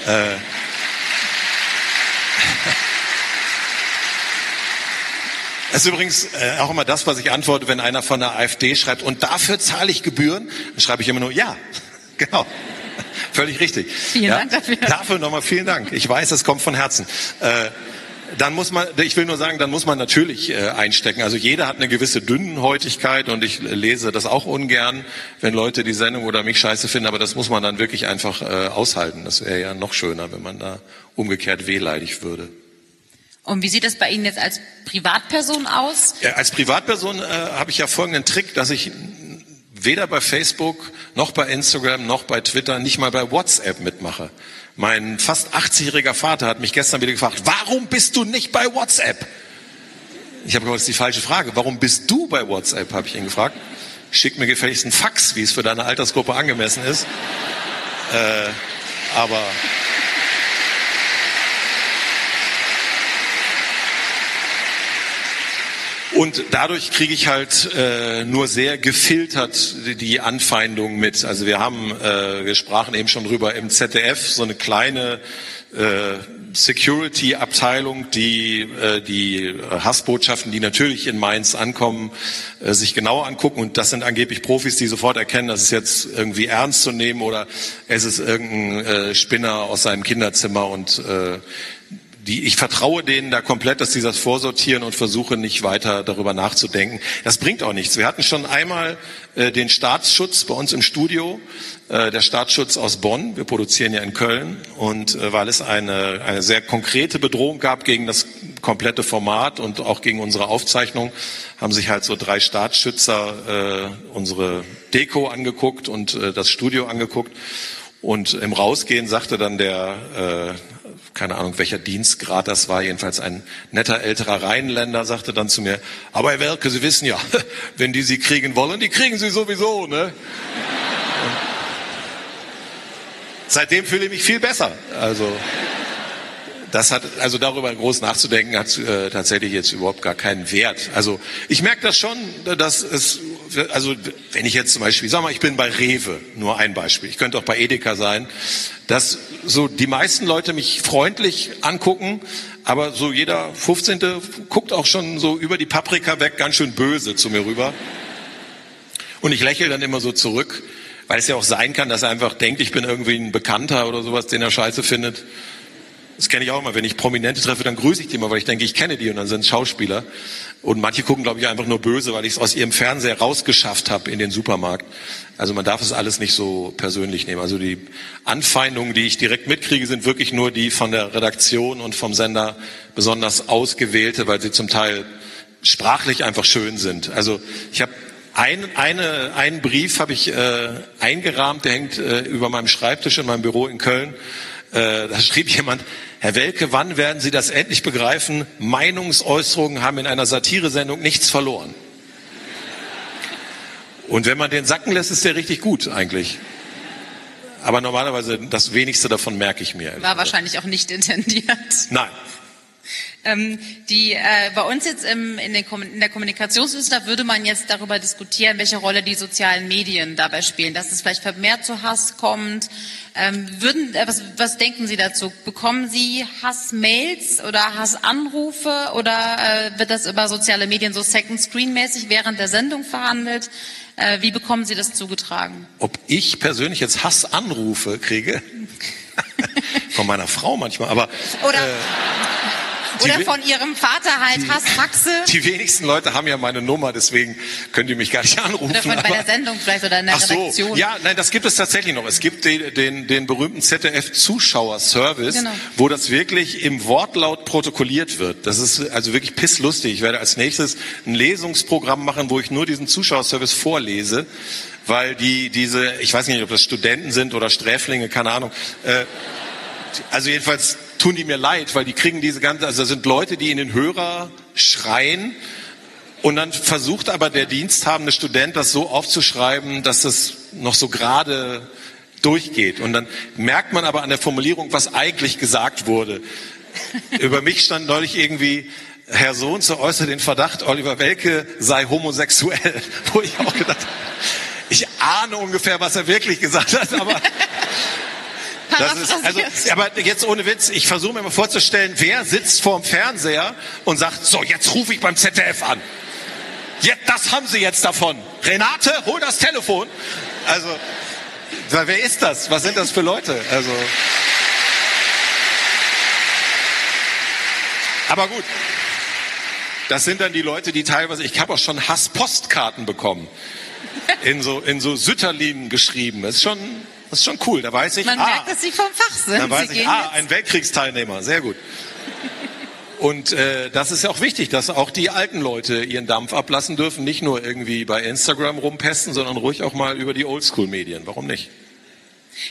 Äh, Das ist übrigens äh, auch immer das, was ich antworte, wenn einer von der AfD schreibt, und dafür zahle ich Gebühren, dann schreibe ich immer nur, ja, genau. Völlig richtig. Vielen ja? Dank dafür. Dafür nochmal vielen Dank. Ich weiß, es kommt von Herzen. Äh, dann muss man, ich will nur sagen, dann muss man natürlich äh, einstecken. Also jeder hat eine gewisse Dünnhäutigkeit und ich lese das auch ungern, wenn Leute die Sendung oder mich scheiße finden, aber das muss man dann wirklich einfach äh, aushalten. Das wäre ja noch schöner, wenn man da umgekehrt wehleidig würde. Und wie sieht es bei Ihnen jetzt als Privatperson aus? Ja, als Privatperson äh, habe ich ja folgenden Trick, dass ich weder bei Facebook noch bei Instagram noch bei Twitter, nicht mal bei WhatsApp mitmache. Mein fast 80-jähriger Vater hat mich gestern wieder gefragt, warum bist du nicht bei WhatsApp? Ich habe gesagt, das ist die falsche Frage. Warum bist du bei WhatsApp, habe ich ihn gefragt. schick mir gefälligst einen Fax, wie es für deine Altersgruppe angemessen ist. äh, aber Und dadurch kriege ich halt äh, nur sehr gefiltert die Anfeindungen mit. Also wir haben, äh, wir sprachen eben schon drüber im ZDF so eine kleine äh, Security-Abteilung, die äh, die Hassbotschaften, die natürlich in Mainz ankommen, äh, sich genauer angucken. Und das sind angeblich Profis, die sofort erkennen, dass es jetzt irgendwie ernst zu nehmen oder es ist irgendein äh, Spinner aus seinem Kinderzimmer und äh, die, ich vertraue denen da komplett, dass sie das vorsortieren und versuche nicht weiter darüber nachzudenken. Das bringt auch nichts. Wir hatten schon einmal äh, den Staatsschutz bei uns im Studio, äh, der Staatsschutz aus Bonn. Wir produzieren ja in Köln und äh, weil es eine, eine sehr konkrete Bedrohung gab gegen das komplette Format und auch gegen unsere Aufzeichnung, haben sich halt so drei Staatsschützer äh, unsere Deko angeguckt und äh, das Studio angeguckt. Und im Rausgehen sagte dann der äh, keine Ahnung, welcher Dienstgrad das war, jedenfalls ein netter älterer Rheinländer sagte dann zu mir, aber Herr Welke, Sie wissen ja, wenn die Sie kriegen wollen, die kriegen Sie sowieso, ne? seitdem fühle ich mich viel besser. Also das hat, also darüber groß nachzudenken, hat äh, tatsächlich jetzt überhaupt gar keinen Wert. Also ich merke das schon, dass es, also wenn ich jetzt zum Beispiel, sag mal, ich bin bei Rewe, nur ein Beispiel, ich könnte auch bei Edeka sein, dass so die meisten Leute mich freundlich angucken, aber so jeder 15. guckt auch schon so über die Paprika weg ganz schön böse zu mir rüber. Und ich lächle dann immer so zurück, weil es ja auch sein kann, dass er einfach denkt, ich bin irgendwie ein Bekannter oder sowas, den er scheiße findet. Das kenne ich auch immer. Wenn ich Prominente treffe, dann grüße ich die immer, weil ich denke, ich kenne die und dann sind es Schauspieler. Und manche gucken, glaube ich, einfach nur böse, weil ich es aus ihrem Fernseher rausgeschafft habe in den Supermarkt. Also man darf es alles nicht so persönlich nehmen. Also die Anfeindungen, die ich direkt mitkriege, sind wirklich nur die von der Redaktion und vom Sender besonders ausgewählte, weil sie zum Teil sprachlich einfach schön sind. Also ich habe ein, eine, einen Brief habe ich äh, eingerahmt, der hängt äh, über meinem Schreibtisch in meinem Büro in Köln. Äh, da schrieb jemand, Herr Welke, wann werden Sie das endlich begreifen? Meinungsäußerungen haben in einer Satiresendung nichts verloren. Und wenn man den sacken lässt, ist der richtig gut eigentlich. Aber normalerweise das wenigste davon merke ich mir. War wahrscheinlich auch nicht intendiert. Nein. Ähm, die, äh, bei uns jetzt im, in, den, in, der Kommunikationswissenschaft würde man jetzt darüber diskutieren, welche Rolle die sozialen Medien dabei spielen, dass es vielleicht vermehrt zu Hass kommt. Ähm, würden, äh, was, was denken Sie dazu? Bekommen Sie Hassmails oder Hassanrufe oder äh, wird das über soziale Medien so Second Screen mäßig während der Sendung verhandelt? Äh, wie bekommen Sie das zugetragen? Ob ich persönlich jetzt Hassanrufe kriege? Von meiner Frau manchmal, aber. Oder. Oder von ihrem Vater halt die, Hassfaxe. Die wenigsten Leute haben ja meine Nummer, deswegen können die mich gar nicht anrufen. Oder von bei der Sendung vielleicht oder in der Ach so, Redaktion. Ja, nein, das gibt es tatsächlich noch. Es gibt den, den, den berühmten ZDF-Zuschauerservice, genau. wo das wirklich im Wortlaut protokolliert wird. Das ist also wirklich pisslustig. Ich werde als nächstes ein Lesungsprogramm machen, wo ich nur diesen Zuschauerservice vorlese weil die diese, ich weiß nicht, ob das Studenten sind oder Sträflinge, keine Ahnung. Äh, also jedenfalls tun die mir leid, weil die kriegen diese ganze, also das sind Leute, die in den Hörer schreien und dann versucht aber der diensthabende Student das so aufzuschreiben, dass das noch so gerade durchgeht. Und dann merkt man aber an der Formulierung, was eigentlich gesagt wurde. Über mich stand neulich irgendwie, Herr Sohn zu äußert den Verdacht, Oliver Welke sei homosexuell. Wo ich auch gedacht habe, ich ahne ungefähr, was er wirklich gesagt hat, aber das ist, also, aber jetzt ohne Witz, ich versuche mir mal vorzustellen, wer sitzt vorm Fernseher und sagt, so, jetzt rufe ich beim ZDF an. Jetzt, das haben sie jetzt davon. Renate, hol das Telefon. Also, wer ist das? Was sind das für Leute? Also. Aber gut. Das sind dann die Leute, die teilweise, ich habe auch schon Hasspostkarten bekommen. In so, in so Sütterlin geschrieben. Das ist schon, das ist schon cool. Da weiß ich, Man ah, merkt, dass Sie vom Fach sind. Da weiß Sie ich, ah, ein Weltkriegsteilnehmer. Sehr gut. Und äh, das ist ja auch wichtig, dass auch die alten Leute ihren Dampf ablassen dürfen, nicht nur irgendwie bei Instagram rumpesten, sondern ruhig auch mal über die Oldschool-Medien. Warum nicht?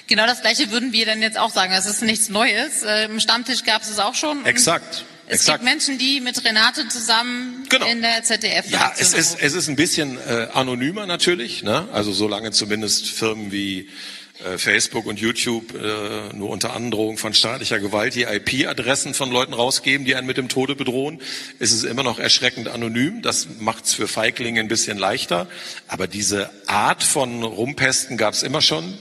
Genau das Gleiche würden wir dann jetzt auch sagen. Das ist nichts Neues. Äh, Im Stammtisch gab es es auch schon. Exakt. Es Exakt. gibt Menschen, die mit Renate zusammen Genau. in der ZDF Ja, es ist, es ist ein bisschen äh, anonymer natürlich. Ne? Also solange zumindest Firmen wie Facebook und YouTube äh, nur unter Androhung von staatlicher Gewalt die IP-Adressen von Leuten rausgeben, die einen mit dem Tode bedrohen, ist es immer noch erschreckend anonym. Das macht es für Feiglinge ein bisschen leichter. Aber diese Art von Rumpesten gab es immer schon.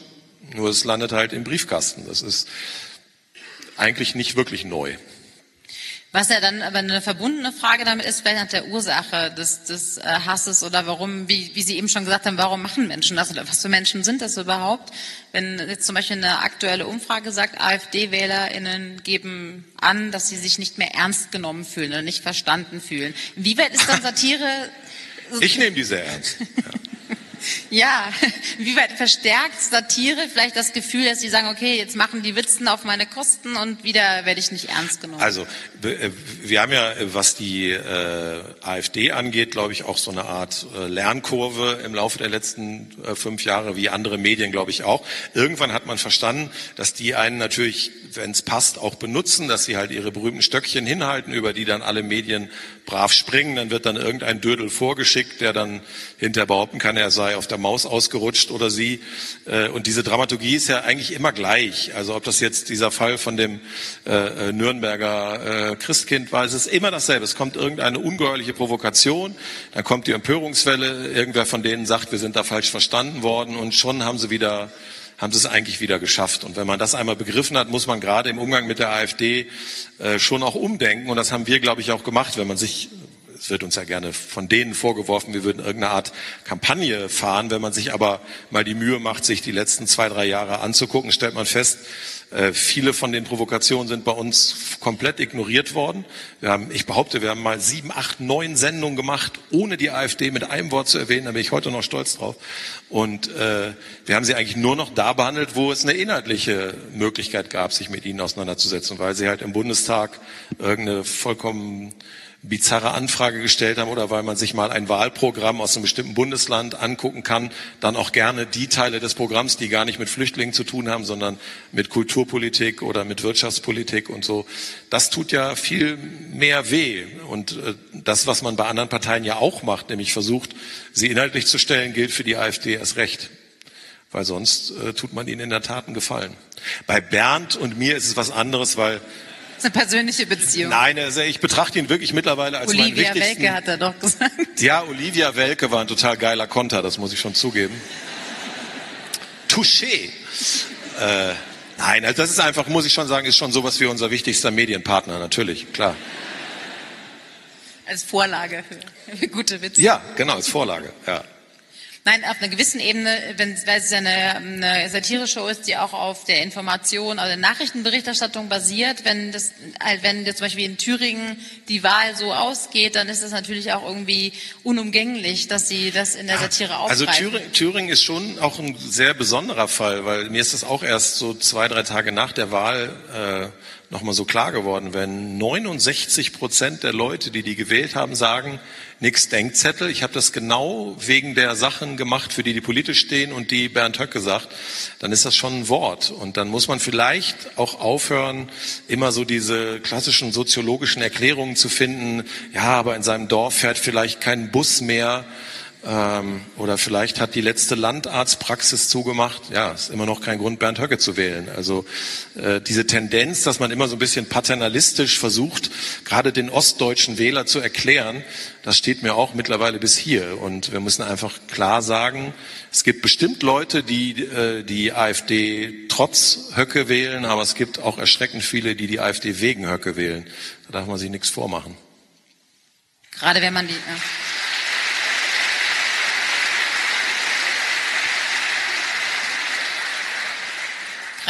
Nur es landet halt im Briefkasten. Das ist eigentlich nicht wirklich neu. Was ja dann aber eine verbundene Frage damit ist, vielleicht nach der Ursache des, des äh, Hasses oder warum, wie, wie Sie eben schon gesagt haben, warum machen Menschen das oder was für Menschen sind das überhaupt? Wenn jetzt zum Beispiel eine aktuelle Umfrage sagt, AfD-WählerInnen geben an, dass sie sich nicht mehr ernst genommen fühlen oder nicht verstanden fühlen. Inwieweit ist dann Satire Ich nehme die sehr ernst. Ja, wie weit verstärkt Satire vielleicht das Gefühl, dass sie sagen, okay, jetzt machen die Witzen auf meine Kosten und wieder werde ich nicht ernst genommen. Also wir wir haben ja, was die äh, AfD angeht, glaube ich, auch so eine Art äh, Lernkurve im Laufe der letzten äh, fünf Jahre, wie andere Medien, glaube ich, auch. Irgendwann hat man verstanden, dass die einen natürlich, wenn es passt, auch benutzen, dass sie halt ihre berühmten Stöckchen hinhalten, über die dann alle Medien brav springen. Dann wird dann irgendein Dödel vorgeschickt, der dann hinterher behaupten kann, er sei auf der Maus ausgerutscht oder sie. Äh, Und diese Dramaturgie ist ja eigentlich immer gleich. Also ob das jetzt dieser Fall von dem äh, äh, Nürnberger Christkind war, es ist immer dasselbe. Es kommt irgendeine ungeheuerliche Provokation, dann kommt die Empörungswelle, irgendwer von denen sagt, wir sind da falsch verstanden worden und schon haben sie wieder haben sie es eigentlich wieder geschafft. Und wenn man das einmal begriffen hat, muss man gerade im Umgang mit der AfD äh, schon auch umdenken. Und das haben wir, glaube ich, auch gemacht, wenn man sich es wird uns ja gerne von denen vorgeworfen, wir würden irgendeine Art Kampagne fahren. Wenn man sich aber mal die Mühe macht, sich die letzten zwei, drei Jahre anzugucken, stellt man fest, viele von den Provokationen sind bei uns komplett ignoriert worden. Wir haben, ich behaupte, wir haben mal sieben, acht, neun Sendungen gemacht, ohne die AfD mit einem Wort zu erwähnen. Da bin ich heute noch stolz drauf. Und äh, wir haben sie eigentlich nur noch da behandelt, wo es eine inhaltliche Möglichkeit gab, sich mit ihnen auseinanderzusetzen, weil sie halt im Bundestag irgendeine vollkommen bizarre Anfrage gestellt haben oder weil man sich mal ein Wahlprogramm aus einem bestimmten Bundesland angucken kann, dann auch gerne die Teile des Programms, die gar nicht mit Flüchtlingen zu tun haben, sondern mit Kulturpolitik oder mit Wirtschaftspolitik und so. Das tut ja viel mehr weh. Und äh, das, was man bei anderen Parteien ja auch macht, nämlich versucht, sie inhaltlich zu stellen, gilt für die AfD erst recht. Weil sonst äh, tut man ihnen in der Tat einen Gefallen. Bei Bernd und mir ist es was anderes, weil das ist eine persönliche Beziehung. Nein, also ich betrachte ihn wirklich mittlerweile als meinen Olivia wichtigsten. Welke hat er doch gesagt. Ja, Olivia Welke war ein total geiler Konter, das muss ich schon zugeben. Touché. Äh, nein, also das ist einfach, muss ich schon sagen, ist schon sowas wie unser wichtigster Medienpartner, natürlich, klar. Als Vorlage für, für gute Witze. Ja, genau, als Vorlage, ja. Nein, auf einer gewissen Ebene, wenn, weil es ja eine, eine Satire-Show ist, die auch auf der Information, also der Nachrichtenberichterstattung basiert, wenn das, halt, wenn jetzt zum Beispiel in Thüringen die Wahl so ausgeht, dann ist es natürlich auch irgendwie unumgänglich, dass sie das in der Satire Also aufgreifen. Thüringen, Thüringen ist schon auch ein sehr besonderer Fall, weil mir ist das auch erst so zwei, drei Tage nach der Wahl äh, nochmal so klar geworden, wenn 69 Prozent der Leute, die die gewählt haben, sagen, nix Denkzettel. Ich habe das genau wegen der Sachen gemacht, für die die politisch stehen und die Bernd Höcke sagt, dann ist das schon ein Wort. Und dann muss man vielleicht auch aufhören, immer so diese klassischen soziologischen Erklärungen zu finden. Ja, aber in seinem Dorf fährt vielleicht kein Bus mehr. Ähm, oder vielleicht hat die letzte Landarztpraxis zugemacht. Ja, ist immer noch kein Grund, Bernd Höcke zu wählen. Also äh, diese Tendenz, dass man immer so ein bisschen paternalistisch versucht, gerade den ostdeutschen Wähler zu erklären, das steht mir auch mittlerweile bis hier. Und wir müssen einfach klar sagen, es gibt bestimmt Leute, die äh, die AfD trotz Höcke wählen, aber es gibt auch erschreckend viele, die die AfD wegen Höcke wählen. Da darf man sich nichts vormachen. Gerade wenn man die. Ja.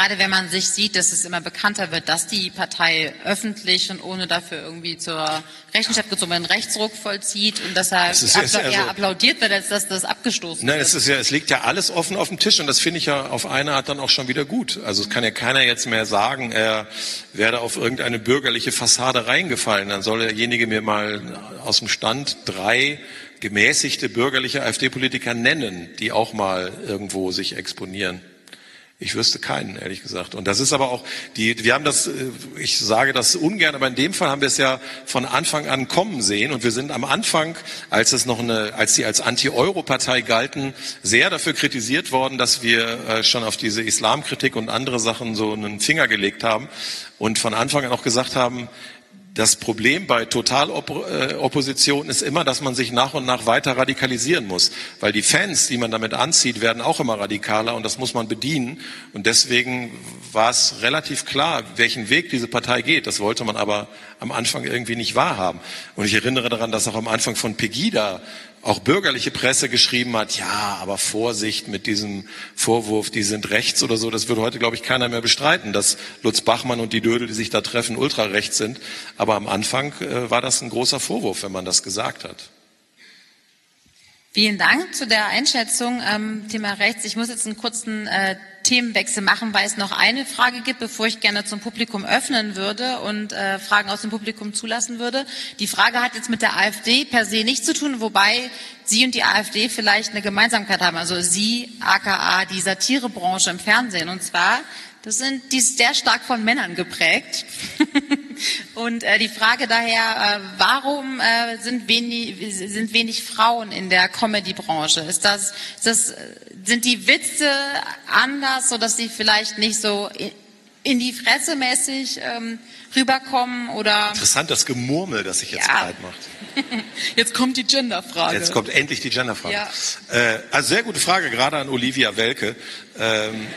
Gerade wenn man sich sieht, dass es immer bekannter wird, dass die Partei öffentlich und ohne dafür irgendwie zur Rechenschaft gezogen wird, einen Rechtsruck vollzieht und dass er Es ist- es ist appla- eher also- applaudiert wird, als dass das abgestoßen Nein, wird. es ist ja, es liegt ja alles offen auf dem Tisch und das finde ich ja auf eine Art dann auch schon wieder gut. Also es kann ja keiner jetzt mehr sagen, er werde auf irgendeine bürgerliche Fassade reingefallen. Dann soll derjenige mir mal aus dem Stand drei gemäßigte bürgerliche AfD-Politiker nennen, die auch mal irgendwo sich exponieren. Ich wüsste keinen, ehrlich gesagt. Und das ist aber auch die, wir haben das, äh, ich sage das ungern, aber in dem Fall haben wir es ja von Anfang an kommen sehen. Und wir sind am Anfang, als es noch eine, als sie als Anti-Euro-Partei galten, sehr dafür kritisiert worden, dass wir äh, schon auf diese Islamkritik und andere Sachen so einen Finger gelegt haben und von Anfang an auch gesagt haben, das Problem bei Totalopposition ist immer, dass man sich nach und nach weiter radikalisieren muss, weil die Fans, die man damit anzieht, werden auch immer radikaler und das muss man bedienen. Und deswegen war es relativ klar, welchen Weg diese Partei geht. Das wollte man aber am Anfang irgendwie nicht wahrhaben. Und ich erinnere daran, dass auch am Anfang von Pegida auch bürgerliche Presse geschrieben hat, ja, aber Vorsicht mit diesem Vorwurf, die sind rechts oder so, das würde heute, glaube ich, keiner mehr bestreiten, dass Lutz Bachmann und die Dödel, die sich da treffen, ultrarechts sind. Aber am Anfang äh, war das ein großer Vorwurf, wenn man das gesagt hat. Vielen Dank zu der Einschätzung. Ähm, Thema rechts. Ich muss jetzt einen kurzen äh, Themenwechsel machen, weil es noch eine Frage gibt, bevor ich gerne zum Publikum öffnen würde und äh, Fragen aus dem Publikum zulassen würde. Die Frage hat jetzt mit der AfD per se nichts zu tun, wobei Sie und die AfD vielleicht eine Gemeinsamkeit haben. Also Sie, aka die Satirebranche im Fernsehen. Und zwar das sind, die ist sehr stark von Männern geprägt. und äh, die Frage daher, äh, warum äh, sind, wenig, sind wenig Frauen in der Comedy-Branche? Ist das, ist das, sind die Witze anders, so dass sie vielleicht nicht so in die Fresse mäßig ähm, rüberkommen oder? Interessant, das Gemurmel, das sich jetzt ja. breit macht. Jetzt kommt die Genderfrage. Jetzt kommt endlich die Genderfrage. Ja. Äh, also sehr gute Frage, gerade an Olivia Welke. Ähm,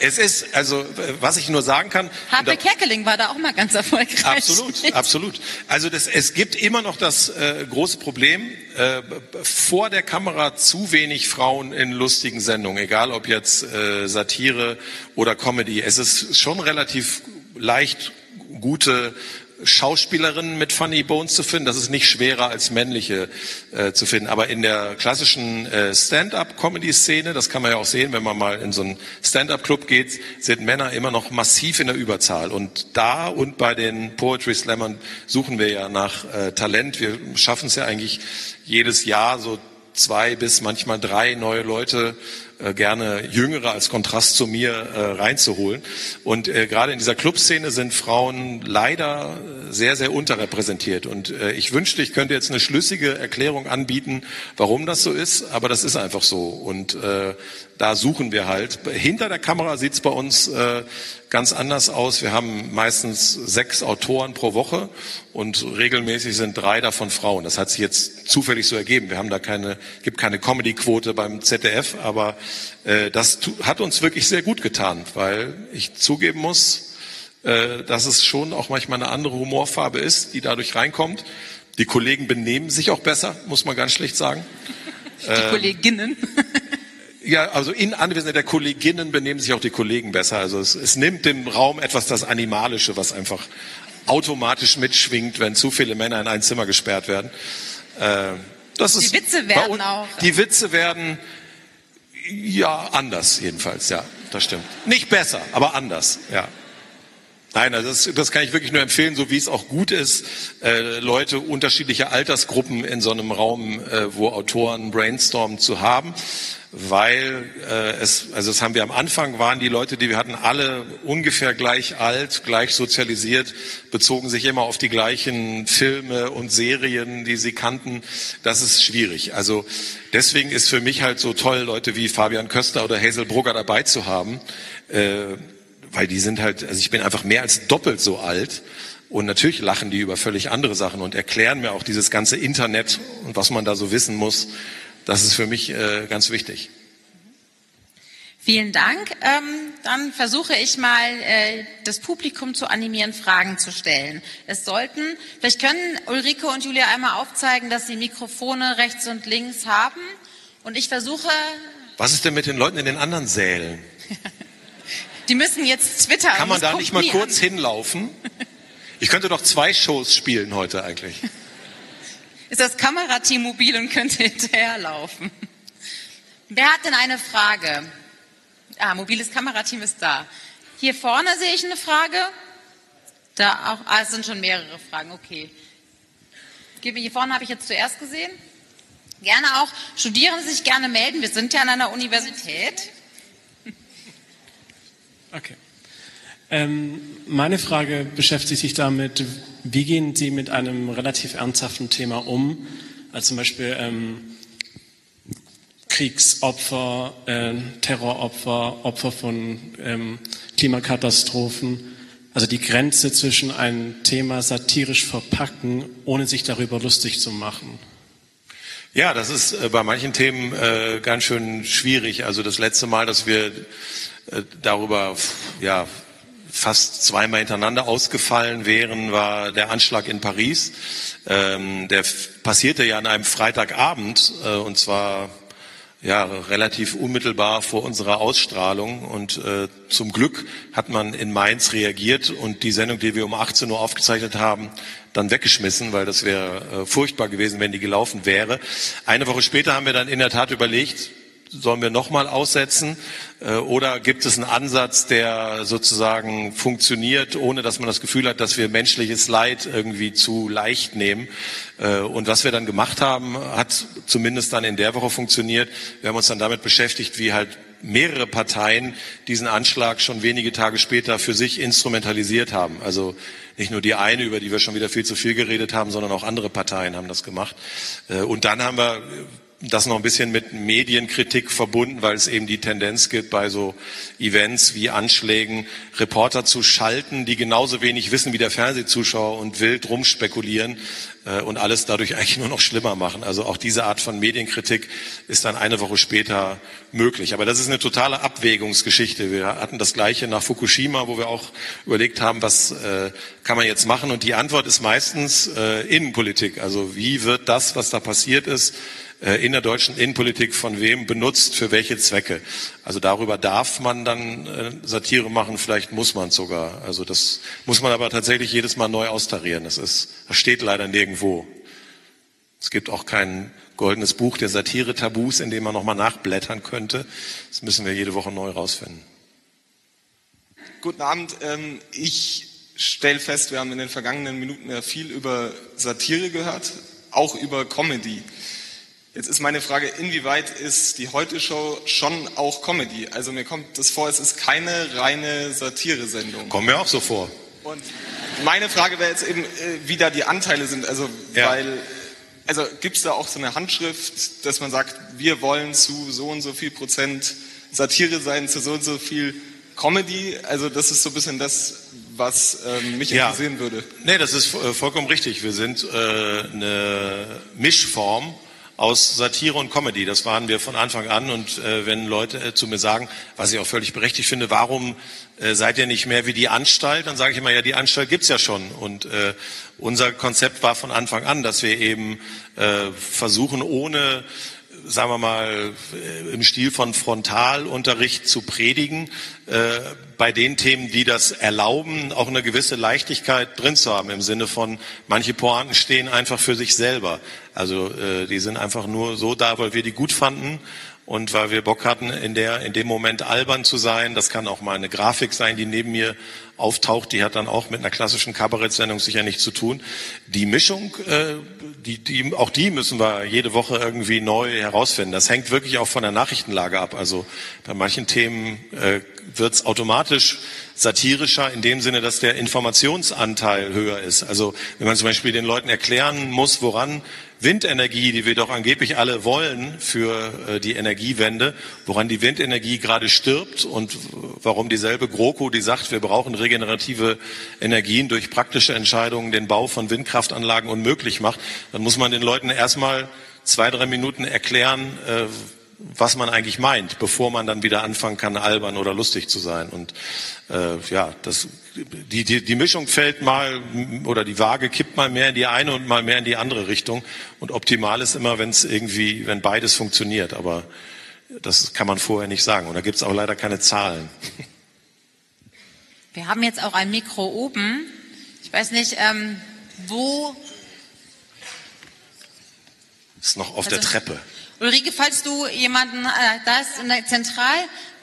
es ist, also was ich nur sagen kann. Harpe Kerkeling war da auch mal ganz erfolgreich. Absolut, absolut. Also das, es gibt immer noch das äh, große Problem, äh, vor der Kamera zu wenig Frauen in lustigen Sendungen, egal ob jetzt äh, Satire oder Comedy. Es ist schon relativ leicht gute Schauspielerinnen mit Funny Bones zu finden. Das ist nicht schwerer als männliche äh, zu finden. Aber in der klassischen äh, Stand-up-Comedy-Szene, das kann man ja auch sehen, wenn man mal in so einen Stand-up-Club geht, sind Männer immer noch massiv in der Überzahl. Und da und bei den Poetry Slammern suchen wir ja nach äh, Talent. Wir schaffen es ja eigentlich jedes Jahr so zwei bis manchmal drei neue Leute äh, gerne Jüngere als Kontrast zu mir äh, reinzuholen. Und äh, gerade in dieser Clubszene sind Frauen leider sehr, sehr unterrepräsentiert. Und äh, ich wünschte, ich könnte jetzt eine schlüssige Erklärung anbieten, warum das so ist, aber das ist einfach so. Und äh, da suchen wir halt. Hinter der Kamera sieht's bei uns äh, ganz anders aus. Wir haben meistens sechs Autoren pro Woche und regelmäßig sind drei davon Frauen. Das hat sich jetzt zufällig so ergeben. Wir haben da keine, gibt keine Comedy-Quote beim ZDF, aber äh, das hat uns wirklich sehr gut getan, weil ich zugeben muss, äh, dass es schon auch manchmal eine andere Humorfarbe ist, die dadurch reinkommt. Die Kollegen benehmen sich auch besser, muss man ganz schlecht sagen. Die äh, Kolleginnen. Ja, also in Anwesenheit der Kolleginnen benehmen sich auch die Kollegen besser. Also es, es nimmt dem Raum etwas das Animalische, was einfach automatisch mitschwingt, wenn zu viele Männer in ein Zimmer gesperrt werden. Äh, das die ist Witze werden auch. Die Witze werden ja anders jedenfalls, ja, das stimmt. Nicht besser, aber anders, ja. Nein, also das, das kann ich wirklich nur empfehlen, so wie es auch gut ist, äh, Leute unterschiedlicher Altersgruppen in so einem Raum, äh, wo Autoren brainstormen, zu haben weil äh, es, also das haben wir am Anfang, waren die Leute, die wir hatten, alle ungefähr gleich alt, gleich sozialisiert, bezogen sich immer auf die gleichen Filme und Serien, die sie kannten. Das ist schwierig. Also deswegen ist für mich halt so toll, Leute wie Fabian Köster oder Hazel Brugger dabei zu haben, äh, weil die sind halt, also ich bin einfach mehr als doppelt so alt. Und natürlich lachen die über völlig andere Sachen und erklären mir auch dieses ganze Internet und was man da so wissen muss. Das ist für mich äh, ganz wichtig. Vielen Dank. Ähm, dann versuche ich mal, äh, das Publikum zu animieren, Fragen zu stellen. Es sollten, vielleicht können Ulrike und Julia einmal aufzeigen, dass sie Mikrofone rechts und links haben. Und ich versuche. Was ist denn mit den Leuten in den anderen Sälen? Die müssen jetzt twittern. Kann man da nicht mal kurz an. hinlaufen? Ich könnte doch zwei Shows spielen heute eigentlich ist das Kamerateam mobil und könnte hinterherlaufen. Wer hat denn eine Frage? Ah, mobiles Kamerateam ist da. Hier vorne sehe ich eine Frage. Da auch, ah, es sind schon mehrere Fragen, okay. Hier vorne habe ich jetzt zuerst gesehen. Gerne auch, studieren Sie sich gerne melden. Wir sind ja an einer Universität. Okay. Ähm, meine Frage beschäftigt sich damit, wie gehen Sie mit einem relativ ernsthaften Thema um, als zum Beispiel ähm, Kriegsopfer, äh, Terroropfer, Opfer von ähm, Klimakatastrophen. Also die Grenze zwischen ein Thema satirisch verpacken, ohne sich darüber lustig zu machen. Ja, das ist äh, bei manchen Themen äh, ganz schön schwierig. Also das letzte Mal, dass wir äh, darüber ja, fast zweimal hintereinander ausgefallen wären, war der Anschlag in Paris. Ähm, der passierte ja an einem Freitagabend und zwar ja relativ unmittelbar vor unserer Ausstrahlung und äh, zum Glück hat man in Mainz reagiert und die Sendung, die wir um 18 Uhr aufgezeichnet haben, dann weggeschmissen, weil das wäre äh, furchtbar gewesen, wenn die gelaufen wäre. Eine Woche später haben wir dann in der Tat überlegt, sollen wir nochmal aussetzen äh, oder gibt es einen Ansatz, der sozusagen funktioniert, ohne dass man das Gefühl hat, dass wir menschliches Leid irgendwie zu leicht nehmen? Äh, und was wir dann gemacht haben, hat zumindest dann in der Woche funktioniert. Wir haben uns dann damit beschäftigt, wie halt mehrere Parteien diesen Anschlag schon wenige Tage später für sich instrumentalisiert haben. Also nicht nur die eine, über die wir schon wieder viel zu viel geredet haben, sondern auch andere Parteien haben das gemacht. Äh, und dann haben wir das noch ein bisschen mit Medienkritik verbunden, weil es eben die Tendenz gibt, bei so Events wie Anschlägen Reporter zu schalten, die genauso wenig wissen wie der Fernsehzuschauer und wild rumspekulieren äh, und alles dadurch eigentlich nur noch schlimmer machen. Also auch diese Art von Medienkritik ist dann eine Woche später möglich. Aber das ist eine totale Abwägungsgeschichte. Wir hatten das Gleiche nach Fukushima, wo wir auch überlegt haben, was äh, kann man jetzt machen? Und die Antwort ist meistens äh, Innenpolitik. Also wie wird das, was da passiert ist, in der deutschen Innenpolitik von wem benutzt, für welche Zwecke. Also darüber darf man dann äh, Satire machen, vielleicht muss man sogar. Also das muss man aber tatsächlich jedes Mal neu austarieren. Das, ist, das steht leider nirgendwo. Es gibt auch kein goldenes Buch der Satire-Tabus, in dem man nochmal nachblättern könnte. Das müssen wir jede Woche neu rausfinden. Guten Abend. Ähm, ich stelle fest, wir haben in den vergangenen Minuten ja viel über Satire gehört, auch über Comedy. Jetzt ist meine Frage, inwieweit ist die Heute-Show schon auch Comedy? Also mir kommt das vor, es ist keine reine Satire-Sendung. Kommt mir auch so vor. Und meine Frage wäre jetzt eben, äh, wie da die Anteile sind. Also, ja. weil, also gibt es da auch so eine Handschrift, dass man sagt, wir wollen zu so und so viel Prozent Satire sein, zu so und so viel Comedy? Also das ist so ein bisschen das, was ähm, mich ja. interessieren würde. Nee, das ist äh, vollkommen richtig. Wir sind äh, eine Mischform aus Satire und Comedy. Das waren wir von Anfang an. Und äh, wenn Leute äh, zu mir sagen, was ich auch völlig berechtigt finde, warum äh, seid ihr nicht mehr wie die Anstalt, dann sage ich immer, ja, die Anstalt gibt's ja schon. Und äh, unser Konzept war von Anfang an, dass wir eben äh, versuchen, ohne sagen wir mal, äh, im Stil von Frontalunterricht zu predigen, äh, bei den Themen, die das erlauben, auch eine gewisse Leichtigkeit drin zu haben, im Sinne von, manche Pointen stehen einfach für sich selber. Also äh, die sind einfach nur so da, weil wir die gut fanden und weil wir Bock hatten, in, der, in dem Moment albern zu sein. Das kann auch mal eine Grafik sein, die neben mir auftaucht. Die hat dann auch mit einer klassischen Kabarettsendung sicher nichts zu tun. Die Mischung, äh, die, die, auch die müssen wir jede Woche irgendwie neu herausfinden. Das hängt wirklich auch von der Nachrichtenlage ab. Also bei manchen Themen äh, wird es automatisch satirischer in dem Sinne, dass der Informationsanteil höher ist. Also wenn man zum Beispiel den Leuten erklären muss, woran Windenergie, die wir doch angeblich alle wollen für äh, die Energiewende, woran die Windenergie gerade stirbt und warum dieselbe GroKo, die sagt, wir brauchen regenerative Energien durch praktische Entscheidungen den Bau von Windkraftanlagen unmöglich macht, dann muss man den Leuten erstmal zwei, drei Minuten erklären, äh, was man eigentlich meint, bevor man dann wieder anfangen kann, albern oder lustig zu sein. Und äh, ja, das, die, die, die Mischung fällt mal oder die Waage kippt mal mehr in die eine und mal mehr in die andere Richtung. Und optimal ist immer, wenn es irgendwie, wenn beides funktioniert. Aber das kann man vorher nicht sagen. Und da gibt es auch leider keine Zahlen. Wir haben jetzt auch ein Mikro oben. Ich weiß nicht, ähm, wo. Ist noch auf also, der Treppe. Ulrike, falls du jemanden, äh, da ist in der Zentral,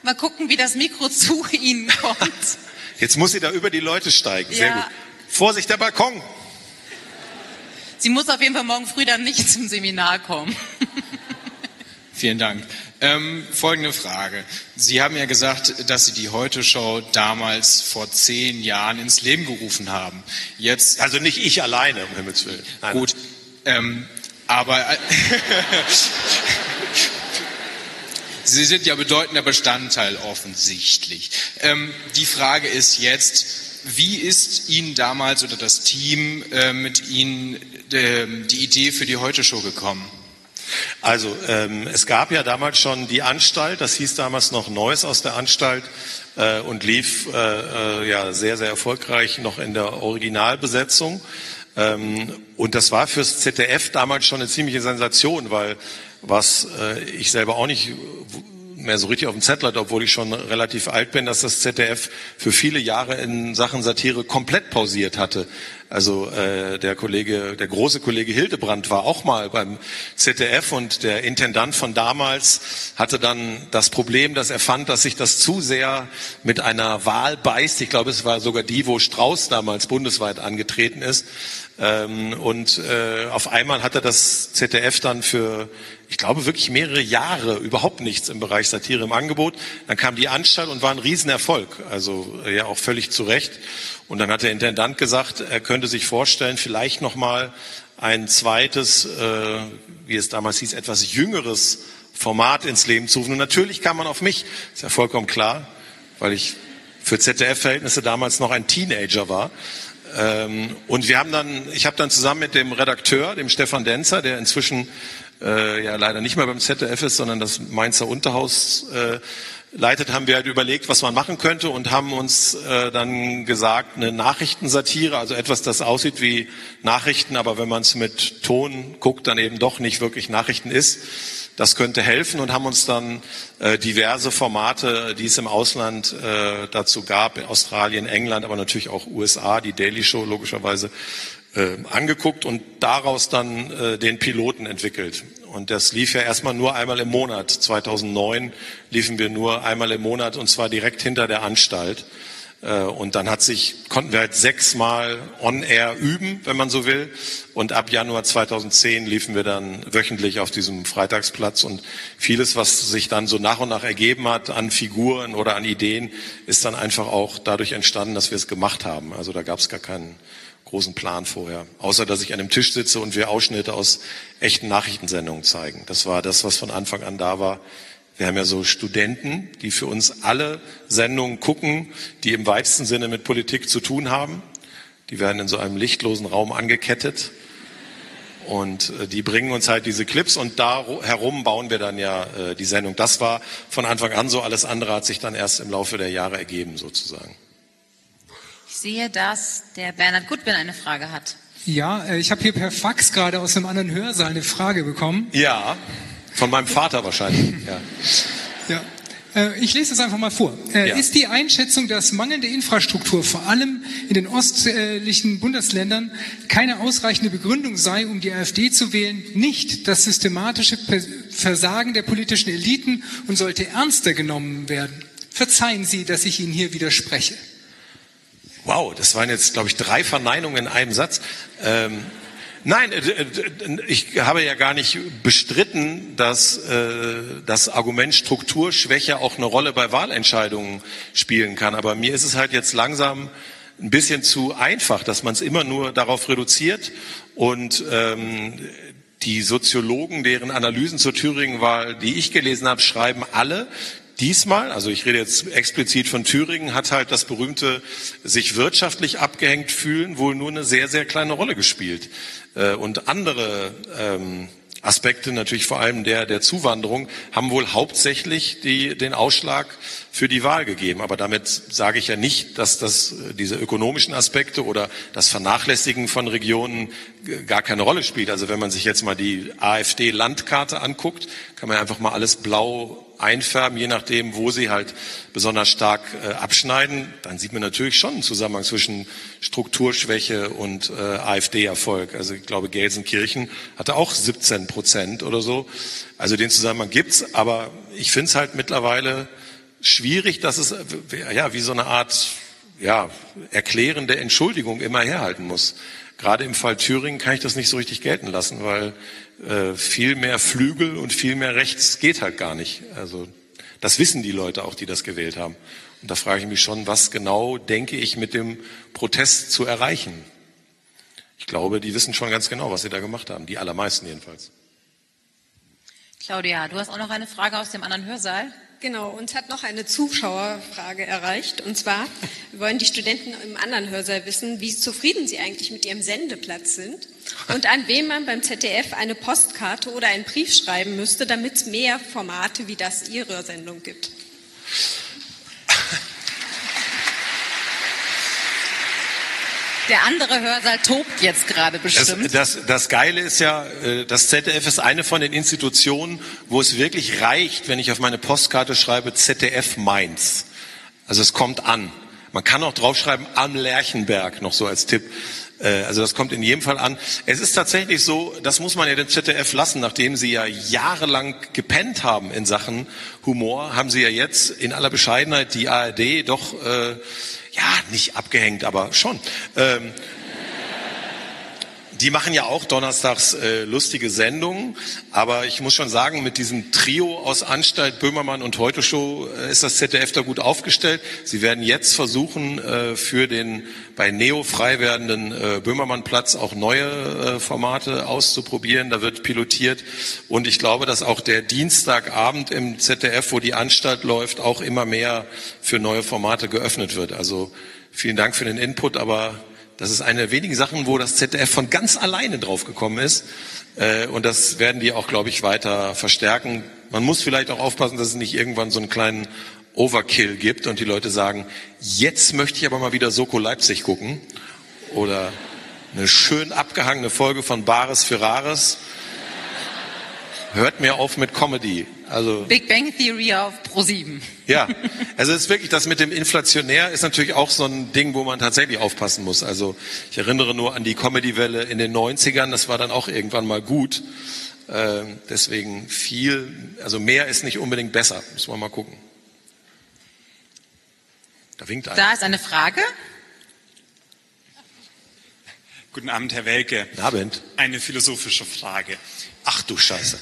mal gucken, wie das Mikro zu Ihnen kommt. Jetzt muss sie da über die Leute steigen. Sehr ja. gut. Vorsicht, der Balkon. Sie muss auf jeden Fall morgen früh dann nicht zum Seminar kommen. Vielen Dank. Ähm, folgende Frage. Sie haben ja gesagt, dass Sie die Heute-Show damals vor zehn Jahren ins Leben gerufen haben. Jetzt, also nicht ich alleine, um Himmels Willen. Nein. Gut, ähm, aber äh, Sie sind ja bedeutender Bestandteil offensichtlich. Ähm, die Frage ist jetzt, wie ist Ihnen damals oder das Team äh, mit Ihnen äh, die Idee für die Heute-Show gekommen? Also ähm, es gab ja damals schon die Anstalt, das hieß damals noch Neues aus der Anstalt äh, und lief äh, äh, ja sehr, sehr erfolgreich noch in der Originalbesetzung. Ähm, und das war fürs ZDF damals schon eine ziemliche Sensation, weil was äh, ich selber auch nicht mehr so richtig auf dem Zettel hatte, obwohl ich schon relativ alt bin, dass das ZDF für viele Jahre in Sachen Satire komplett pausiert hatte. Also äh, der Kollege, der große Kollege Hildebrand war auch mal beim ZDF und der Intendant von damals hatte dann das Problem, dass er fand, dass sich das zu sehr mit einer Wahl beißt. Ich glaube, es war sogar die, wo Strauß damals bundesweit angetreten ist. Ähm, und äh, auf einmal hatte das ZDF dann für ich glaube wirklich mehrere Jahre überhaupt nichts im Bereich Satire im Angebot. Dann kam die Anstalt und war ein Riesenerfolg, also ja auch völlig zu Recht. Und dann hat der Intendant gesagt, er könnte sich vorstellen, vielleicht noch mal ein zweites, äh, wie es damals hieß, etwas jüngeres Format ins Leben zu rufen. Und natürlich kam man auf mich, ist ja vollkommen klar, weil ich für ZDF-Verhältnisse damals noch ein Teenager war. Ähm, und wir haben dann, ich habe dann zusammen mit dem Redakteur, dem Stefan Denzer, der inzwischen äh, ja leider nicht mehr beim ZDF ist, sondern das Mainzer Unterhaus äh, leitet, haben wir halt überlegt, was man machen könnte und haben uns äh, dann gesagt, eine Nachrichtensatire, also etwas, das aussieht wie Nachrichten, aber wenn man es mit Ton guckt, dann eben doch nicht wirklich Nachrichten ist. Das könnte helfen und haben uns dann äh, diverse Formate, die es im Ausland äh, dazu gab, in Australien, England, aber natürlich auch USA, die Daily Show logischerweise, äh, angeguckt und daraus dann äh, den Piloten entwickelt. Und das lief ja erstmal nur einmal im Monat. 2009 liefen wir nur einmal im Monat und zwar direkt hinter der Anstalt. Äh, und dann hat sich, konnten wir halt sechsmal on-air üben, wenn man so will. Und ab Januar 2010 liefen wir dann wöchentlich auf diesem Freitagsplatz. Und vieles, was sich dann so nach und nach ergeben hat an Figuren oder an Ideen, ist dann einfach auch dadurch entstanden, dass wir es gemacht haben. Also da gab es gar keinen großen Plan vorher. Außer, dass ich an einem Tisch sitze und wir Ausschnitte aus echten Nachrichtensendungen zeigen. Das war das, was von Anfang an da war. Wir haben ja so Studenten, die für uns alle Sendungen gucken, die im weitesten Sinne mit Politik zu tun haben. Die werden in so einem lichtlosen Raum angekettet. Und äh, die bringen uns halt diese Clips und da herum bauen wir dann ja äh, die Sendung. Das war von Anfang an so, alles andere hat sich dann erst im Laufe der Jahre ergeben sozusagen sehe, dass der Bernhard Gutbin eine Frage hat. Ja, äh, ich habe hier per Fax gerade aus einem anderen Hörsaal eine Frage bekommen. Ja, von meinem Vater wahrscheinlich. ja. ja. Äh, ich lese es einfach mal vor. Äh, ja. Ist die Einschätzung, dass mangelnde Infrastruktur vor allem in den ostlichen Bundesländern keine ausreichende Begründung sei, um die AfD zu wählen, nicht das systematische Versagen der politischen Eliten und sollte ernster genommen werden? Verzeihen Sie, dass ich Ihnen hier widerspreche. Wow, das waren jetzt, glaube ich, drei Verneinungen in einem Satz. Ähm, nein, äh, äh, ich habe ja gar nicht bestritten, dass äh, das Argument Strukturschwäche auch eine Rolle bei Wahlentscheidungen spielen kann. Aber mir ist es halt jetzt langsam ein bisschen zu einfach, dass man es immer nur darauf reduziert und ähm, die Soziologen, deren Analysen zur Thüringen-Wahl, die ich gelesen habe, schreiben alle, Diesmal, also ich rede jetzt explizit von Thüringen, hat halt das berühmte sich wirtschaftlich abgehängt fühlen wohl nur eine sehr, sehr kleine Rolle gespielt. Äh, und andere ähm, Aspekte, natürlich vor allem der der Zuwanderung, haben wohl hauptsächlich die, den Ausschlag für die Wahl gegeben. Aber damit sage ich ja nicht, dass das, äh, diese ökonomischen Aspekte oder das Vernachlässigen von Regionen gar keine Rolle spielt. Also wenn man sich jetzt mal die AfD-Landkarte anguckt, kann man einfach mal alles blau einfärben, je nachdem, wo sie halt besonders stark äh, abschneiden, dann sieht man natürlich schon einen Zusammenhang zwischen Strukturschwäche und äh, AfD-Erfolg. Also ich glaube, Gelsenkirchen hatte auch 17 Prozent oder so. Also den Zusammenhang gibt's, aber ich finde es halt mittlerweile schwierig, dass es ja wie so eine Art ja, erklärende Entschuldigung immer herhalten muss. Gerade im Fall Thüringen kann ich das nicht so richtig gelten lassen, weil äh, viel mehr Flügel und viel mehr rechts geht halt gar nicht. Also das wissen die Leute auch, die das gewählt haben. Und da frage ich mich schon, was genau denke ich mit dem Protest zu erreichen? Ich glaube, die wissen schon ganz genau, was sie da gemacht haben. Die allermeisten jedenfalls. Claudia, du hast auch noch eine Frage aus dem anderen Hörsaal. Genau, uns hat noch eine Zuschauerfrage erreicht. Und zwar wollen die Studenten im anderen Hörsaal wissen, wie zufrieden sie eigentlich mit ihrem Sendeplatz sind und an wen man beim ZDF eine Postkarte oder einen Brief schreiben müsste, damit es mehr Formate wie das Ihrer Sendung gibt. Der andere Hörsaal tobt jetzt gerade bestimmt. Das, das, das Geile ist ja, äh, das ZDF ist eine von den Institutionen, wo es wirklich reicht, wenn ich auf meine Postkarte schreibe ZDF Mainz. Also es kommt an. Man kann auch draufschreiben am Lerchenberg, noch so als Tipp. Äh, also das kommt in jedem Fall an. Es ist tatsächlich so, das muss man ja dem ZDF lassen, nachdem sie ja jahrelang gepennt haben in Sachen Humor, haben sie ja jetzt in aller Bescheidenheit die ARD doch äh, ja, nicht abgehängt, aber schon. Ähm, die machen ja auch donnerstags äh, lustige Sendungen, aber ich muss schon sagen, mit diesem Trio aus Anstalt, Böhmermann und Heute Show äh, ist das ZDF da gut aufgestellt. Sie werden jetzt versuchen, äh, für den bei Neo frei werdenden äh, Böhmermann-Platz auch neue äh, Formate auszuprobieren. Da wird pilotiert und ich glaube, dass auch der Dienstagabend im ZDF, wo die Anstalt läuft, auch immer mehr für neue Formate geöffnet wird. Also vielen Dank für den Input, aber das ist eine der wenigen Sachen, wo das ZDF von ganz alleine draufgekommen ist. Äh, und das werden die auch, glaube ich, weiter verstärken. Man muss vielleicht auch aufpassen, dass es nicht irgendwann so einen kleinen Overkill gibt und die Leute sagen, jetzt möchte ich aber mal wieder Soko Leipzig gucken. Oder eine schön abgehangene Folge von Bares für Rares. Hört mir auf mit Comedy. Also Big Bang Theory auf Pro 7. Ja, also es ist wirklich das mit dem Inflationär ist natürlich auch so ein Ding, wo man tatsächlich aufpassen muss. Also ich erinnere nur an die Comedy-Welle in den 90ern, das war dann auch irgendwann mal gut. Äh, deswegen viel, also mehr ist nicht unbedingt besser, muss man mal gucken. Da winkt einer. Da ist eine Frage. Guten Abend, Herr Welke. Guten Abend. Eine philosophische Frage. Ach du Scheiße.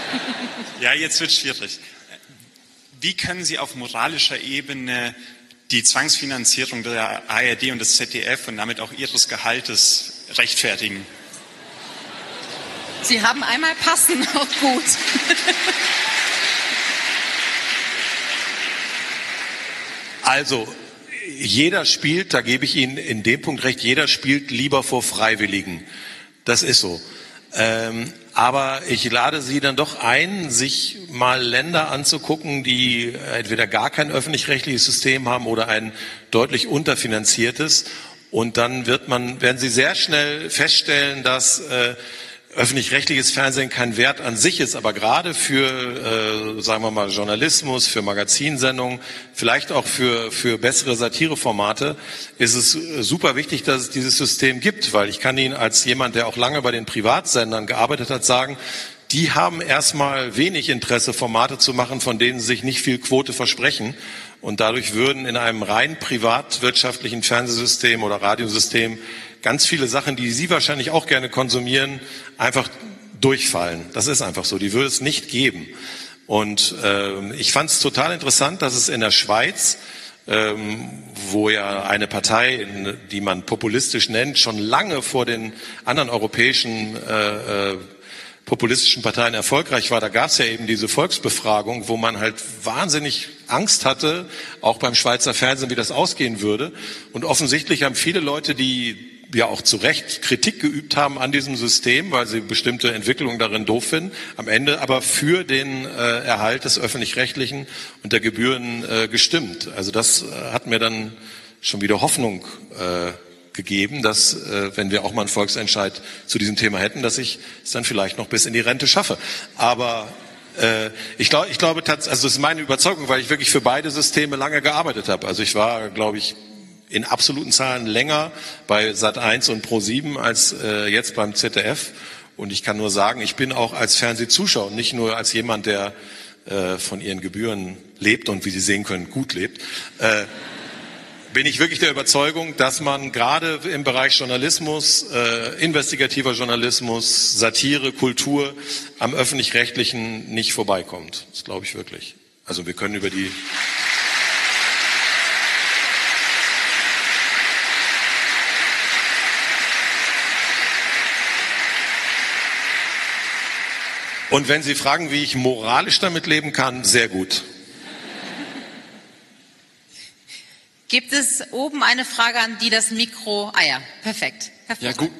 ja, jetzt wird schwierig. Wie können Sie auf moralischer Ebene die Zwangsfinanzierung der ARD und des ZDF und damit auch Ihres Gehaltes rechtfertigen? Sie haben einmal passen, auch gut. Also, jeder spielt, da gebe ich Ihnen in dem Punkt recht, jeder spielt lieber vor Freiwilligen. Das ist so. Ähm, aber ich lade Sie dann doch ein, sich mal Länder anzugucken, die entweder gar kein öffentlich-rechtliches System haben oder ein deutlich unterfinanziertes. Und dann wird man, werden Sie sehr schnell feststellen, dass äh, öffentlich-rechtliches Fernsehen kein Wert an sich ist, aber gerade für, äh, sagen wir mal, Journalismus, für Magazinsendungen, vielleicht auch für, für bessere Satireformate, ist es äh, super wichtig, dass es dieses System gibt, weil ich kann Ihnen als jemand, der auch lange bei den Privatsendern gearbeitet hat, sagen, die haben erstmal wenig Interesse, Formate zu machen, von denen sie sich nicht viel Quote versprechen. Und dadurch würden in einem rein privatwirtschaftlichen Fernsehsystem oder Radiosystem ganz viele Sachen, die Sie wahrscheinlich auch gerne konsumieren, einfach durchfallen. Das ist einfach so. Die würde es nicht geben. Und äh, ich fand es total interessant, dass es in der Schweiz, ähm, wo ja eine Partei, die man populistisch nennt, schon lange vor den anderen europäischen äh, äh, populistischen Parteien erfolgreich war, da gab es ja eben diese Volksbefragung, wo man halt wahnsinnig Angst hatte, auch beim Schweizer Fernsehen, wie das ausgehen würde. Und offensichtlich haben viele Leute, die ja auch zu Recht Kritik geübt haben an diesem System, weil sie bestimmte Entwicklungen darin doof finden, am Ende aber für den äh, Erhalt des öffentlich-rechtlichen und der Gebühren äh, gestimmt. Also das äh, hat mir dann schon wieder Hoffnung äh, gegeben, dass äh, wenn wir auch mal einen Volksentscheid zu diesem Thema hätten, dass ich es dann vielleicht noch bis in die Rente schaffe. Aber äh, ich glaube, ich glaube, also das ist meine Überzeugung, weil ich wirklich für beide Systeme lange gearbeitet habe. Also ich war, glaube ich, in absoluten Zahlen länger bei Sat1 und Pro7 als äh, jetzt beim ZDF. Und ich kann nur sagen, ich bin auch als Fernsehzuschauer, nicht nur als jemand, der äh, von ihren Gebühren lebt und wie Sie sehen können, gut lebt. Äh, bin ich wirklich der Überzeugung, dass man gerade im Bereich Journalismus, äh, investigativer Journalismus, Satire, Kultur am öffentlich-rechtlichen nicht vorbeikommt. Das glaube ich wirklich. Also wir können über die Und wenn Sie fragen, wie ich moralisch damit leben kann, sehr gut. Gibt es oben eine Frage an die das Mikro? Ah ja, perfekt. Ja, gut.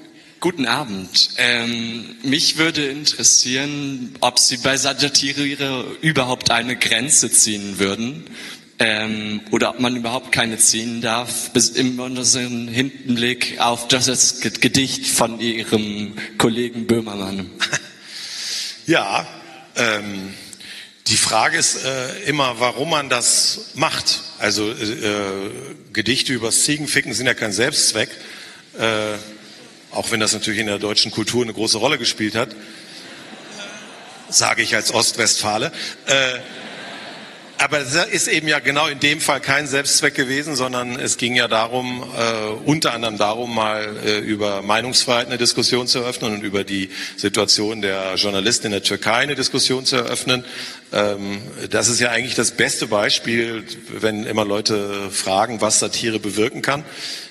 Guten Abend. Ähm, mich würde interessieren, ob Sie bei Satire überhaupt eine Grenze ziehen würden ähm, oder ob man überhaupt keine ziehen darf, bis im besonderen Hinblick auf das Gedicht von Ihrem Kollegen Böhmermann. Ja, ähm, die Frage ist äh, immer, warum man das macht. Also äh, Gedichte übers Ziegenficken sind ja kein Selbstzweck, äh, auch wenn das natürlich in der deutschen Kultur eine große Rolle gespielt hat, sage ich als Ostwestfale. Äh, aber das ist eben ja genau in dem Fall kein Selbstzweck gewesen, sondern es ging ja darum, äh, unter anderem darum, mal äh, über Meinungsfreiheit eine Diskussion zu eröffnen und über die Situation der Journalisten in der Türkei eine Diskussion zu eröffnen. Ähm, das ist ja eigentlich das beste Beispiel, wenn immer Leute fragen, was Satire bewirken kann.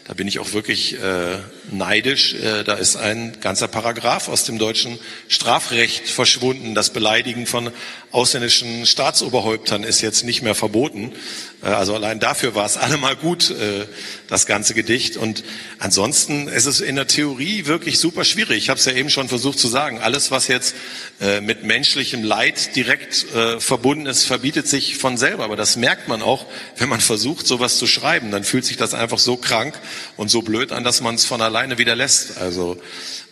Da bin ich auch wirklich äh, neidisch. Äh, da ist ein ganzer Paragraph aus dem deutschen Strafrecht verschwunden. Das Beleidigen von ausländischen Staatsoberhäuptern ist jetzt nicht mehr verboten. Äh, also allein dafür war es allemal gut, äh, das ganze Gedicht. Und ansonsten ist es in der Theorie wirklich super schwierig. Ich habe es ja eben schon versucht zu sagen. Alles, was jetzt äh, mit menschlichem Leid direkt verbunden ist, verbietet sich von selber. Aber das merkt man auch, wenn man versucht, sowas zu schreiben. Dann fühlt sich das einfach so krank und so blöd an, dass man es von alleine wieder lässt. Also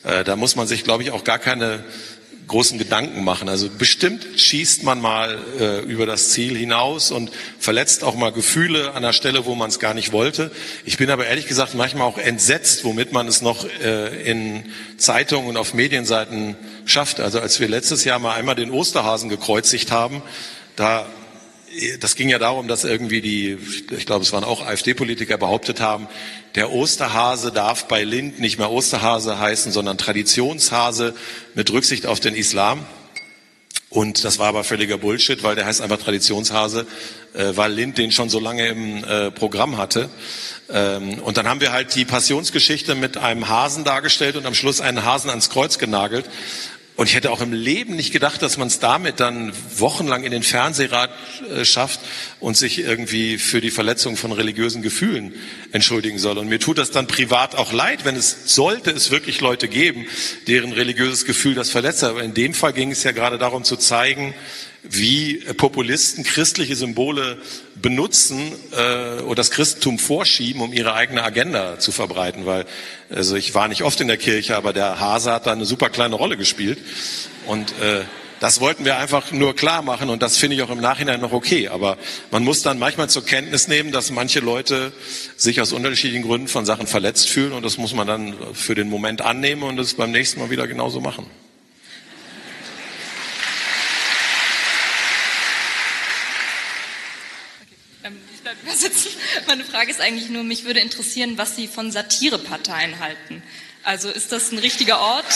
da muss man sich, glaube ich, auch gar keine großen Gedanken machen. Also bestimmt schießt man mal äh, über das Ziel hinaus und verletzt auch mal Gefühle an der Stelle, wo man es gar nicht wollte. Ich bin aber ehrlich gesagt manchmal auch entsetzt, womit man es noch äh, in Zeitungen und auf Medienseiten schafft. Also als wir letztes Jahr mal einmal den Osterhasen gekreuzigt haben, da das ging ja darum, dass irgendwie die, ich glaube, es waren auch AfD-Politiker behauptet haben, der Osterhase darf bei Lind nicht mehr Osterhase heißen, sondern Traditionshase mit Rücksicht auf den Islam. Und das war aber völliger Bullshit, weil der heißt einfach Traditionshase, äh, weil Lind den schon so lange im äh, Programm hatte. Ähm, und dann haben wir halt die Passionsgeschichte mit einem Hasen dargestellt und am Schluss einen Hasen ans Kreuz genagelt. Und ich hätte auch im Leben nicht gedacht, dass man es damit dann wochenlang in den Fernsehrat äh, schafft und sich irgendwie für die Verletzung von religiösen Gefühlen entschuldigen soll. Und mir tut das dann privat auch leid, wenn es sollte es wirklich Leute geben, deren religiöses Gefühl das verletzt. Aber in dem Fall ging es ja gerade darum zu zeigen, wie Populisten christliche Symbole benutzen äh, oder das Christentum vorschieben, um ihre eigene Agenda zu verbreiten. Weil, also ich war nicht oft in der Kirche, aber der Hase hat da eine super kleine Rolle gespielt. Und äh, das wollten wir einfach nur klar machen und das finde ich auch im Nachhinein noch okay. Aber man muss dann manchmal zur Kenntnis nehmen, dass manche Leute sich aus unterschiedlichen Gründen von Sachen verletzt fühlen und das muss man dann für den Moment annehmen und es beim nächsten Mal wieder genauso machen. Sitzen. Meine Frage ist eigentlich nur, mich würde interessieren, was Sie von Satireparteien halten. Also ist das ein richtiger Ort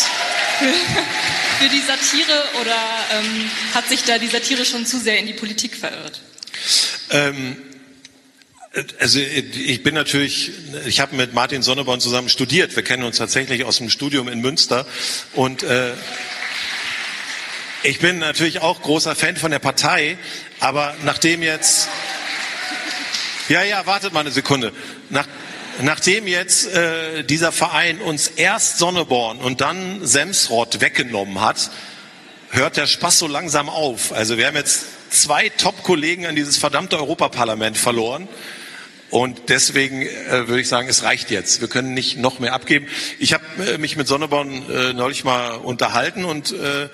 für, für die Satire oder ähm, hat sich da die Satire schon zu sehr in die Politik verirrt? Ähm, also ich bin natürlich, ich habe mit Martin Sonneborn zusammen studiert. Wir kennen uns tatsächlich aus dem Studium in Münster und äh, ich bin natürlich auch großer Fan von der Partei, aber nachdem jetzt ja, ja, wartet mal eine Sekunde. Nach, nachdem jetzt äh, dieser Verein uns erst Sonneborn und dann Semsrott weggenommen hat, hört der Spaß so langsam auf. Also wir haben jetzt zwei Top-Kollegen an dieses verdammte Europaparlament verloren. Und deswegen äh, würde ich sagen, es reicht jetzt. Wir können nicht noch mehr abgeben. Ich habe äh, mich mit Sonneborn äh, neulich mal unterhalten und äh,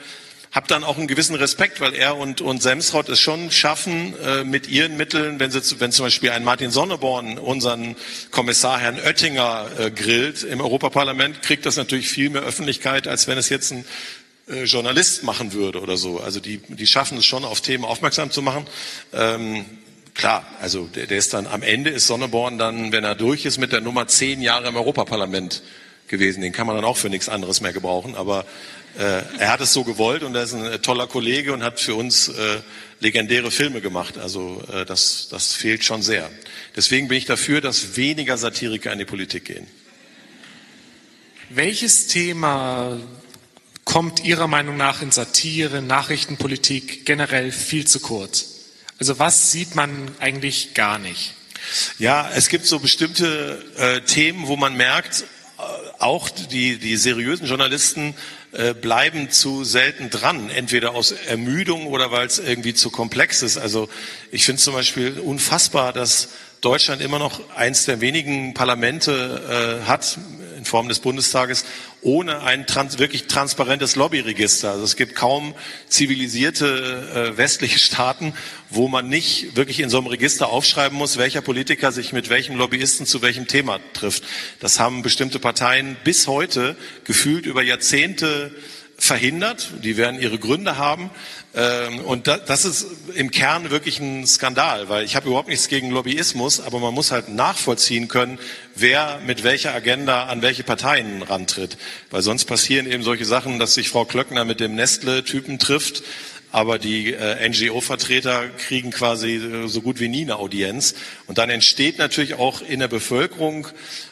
habe dann auch einen gewissen Respekt, weil er und, und Semsrott es schon schaffen, äh, mit ihren Mitteln, wenn, sie, wenn zum Beispiel ein Martin Sonneborn unseren Kommissar Herrn Oettinger äh, grillt im Europaparlament, kriegt das natürlich viel mehr Öffentlichkeit, als wenn es jetzt ein äh, Journalist machen würde oder so. Also die, die schaffen es schon, auf Themen aufmerksam zu machen. Ähm, klar, also der, der ist dann am Ende ist Sonneborn dann, wenn er durch ist, mit der Nummer zehn Jahre im Europaparlament gewesen. Den kann man dann auch für nichts anderes mehr gebrauchen. Aber er hat es so gewollt und er ist ein äh, toller Kollege und hat für uns äh, legendäre Filme gemacht. Also äh, das, das fehlt schon sehr. Deswegen bin ich dafür, dass weniger Satiriker in die Politik gehen. Welches Thema kommt Ihrer Meinung nach in Satire, Nachrichtenpolitik generell viel zu kurz? Also was sieht man eigentlich gar nicht? Ja, es gibt so bestimmte äh, Themen, wo man merkt, äh, auch die, die seriösen Journalisten äh, bleiben zu selten dran, entweder aus Ermüdung oder weil es irgendwie zu komplex ist. Also ich finde zum Beispiel unfassbar, dass Deutschland immer noch eins der wenigen Parlamente äh, hat in Form des Bundestages ohne ein trans wirklich transparentes Lobbyregister. Also es gibt kaum zivilisierte äh, westliche Staaten, wo man nicht wirklich in so einem Register aufschreiben muss, welcher Politiker sich mit welchem Lobbyisten zu welchem Thema trifft. Das haben bestimmte Parteien bis heute gefühlt über Jahrzehnte verhindert. Die werden ihre Gründe haben. Ähm, und das ist im Kern wirklich ein Skandal, weil ich habe überhaupt nichts gegen Lobbyismus, aber man muss halt nachvollziehen können, wer mit welcher Agenda an welche Parteien rantritt. Weil sonst passieren eben solche Sachen, dass sich Frau Klöckner mit dem Nestle-Typen trifft, aber die äh, NGO-Vertreter kriegen quasi äh, so gut wie nie eine Audienz. Und dann entsteht natürlich auch in der Bevölkerung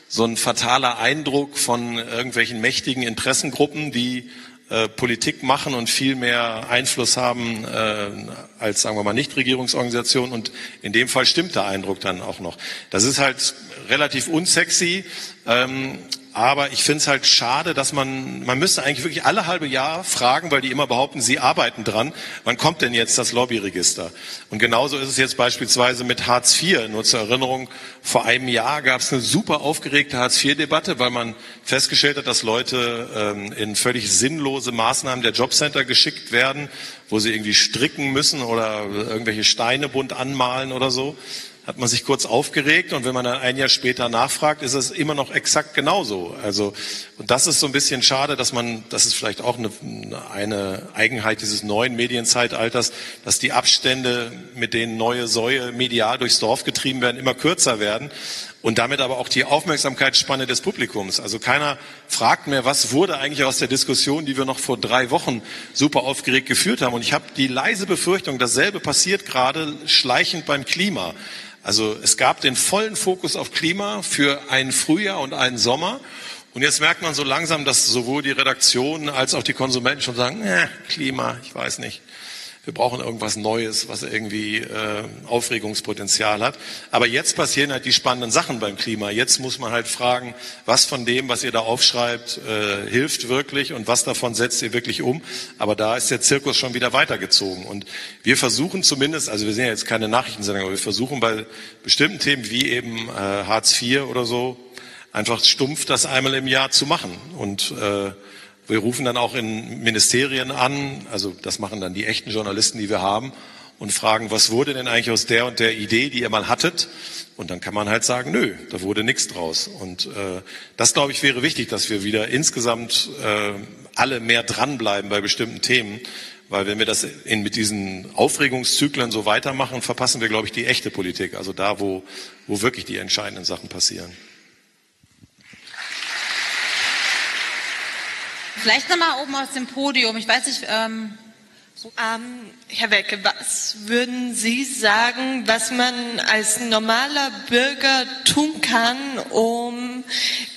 so ein fataler Eindruck von irgendwelchen mächtigen Interessengruppen, die äh, Politik machen und viel mehr Einfluss haben äh, als, sagen wir mal, Nichtregierungsorganisationen. Und in dem Fall stimmt der Eindruck dann auch noch. Das ist halt relativ unsexy. Ähm, aber ich finde es halt schade, dass man, man müsste eigentlich wirklich alle halbe Jahr fragen, weil die immer behaupten, sie arbeiten dran. Wann kommt denn jetzt das Lobbyregister? Und genauso ist es jetzt beispielsweise mit Hartz IV. Nur zur Erinnerung, vor einem Jahr gab es eine super aufgeregte Hartz IV-Debatte, weil man festgestellt hat, dass Leute ähm, in völlig sinnlose Maßnahmen der Jobcenter geschickt werden, wo sie irgendwie stricken müssen oder irgendwelche Steine bunt anmalen oder so hat man sich kurz aufgeregt und wenn man dann ein Jahr später nachfragt, ist es immer noch exakt genauso. Also und das ist so ein bisschen schade, dass man, das ist vielleicht auch eine, eine Eigenheit dieses neuen Medienzeitalters, dass die Abstände, mit denen neue Säue medial durchs Dorf getrieben werden, immer kürzer werden und damit aber auch die Aufmerksamkeitsspanne des Publikums. Also keiner fragt mehr, was wurde eigentlich aus der Diskussion, die wir noch vor drei Wochen super aufgeregt geführt haben. Und ich habe die leise Befürchtung, dasselbe passiert gerade schleichend beim Klima. Also es gab den vollen Fokus auf Klima für ein Frühjahr und einen Sommer. Und jetzt merkt man so langsam, dass sowohl die Redaktionen als auch die Konsumenten schon sagen, äh, Klima, ich weiß nicht. Wir brauchen irgendwas Neues, was irgendwie äh, Aufregungspotenzial hat. Aber jetzt passieren halt die spannenden Sachen beim Klima. Jetzt muss man halt fragen, was von dem, was ihr da aufschreibt, äh, hilft wirklich und was davon setzt ihr wirklich um. Aber da ist der Zirkus schon wieder weitergezogen. Und wir versuchen zumindest, also wir sind ja jetzt keine Nachrichtensendung, aber wir versuchen bei bestimmten Themen wie eben äh, Hartz IV oder so einfach stumpf das einmal im Jahr zu machen. Und äh, wir rufen dann auch in Ministerien an, also das machen dann die echten Journalisten, die wir haben, und fragen, was wurde denn eigentlich aus der und der Idee, die ihr mal hattet? Und dann kann man halt sagen, nö, da wurde nichts draus. Und äh, das, glaube ich, wäre wichtig, dass wir wieder insgesamt äh, alle mehr dranbleiben bei bestimmten Themen. Weil wenn wir das in, mit diesen Aufregungszyklen so weitermachen, verpassen wir, glaube ich, die echte Politik. Also da, wo, wo wirklich die entscheidenden Sachen passieren. Vielleicht nochmal oben aus dem Podium. Ich weiß nicht. Ähm, ähm, Herr Wecke, was würden Sie sagen, was man als normaler Bürger tun kann, um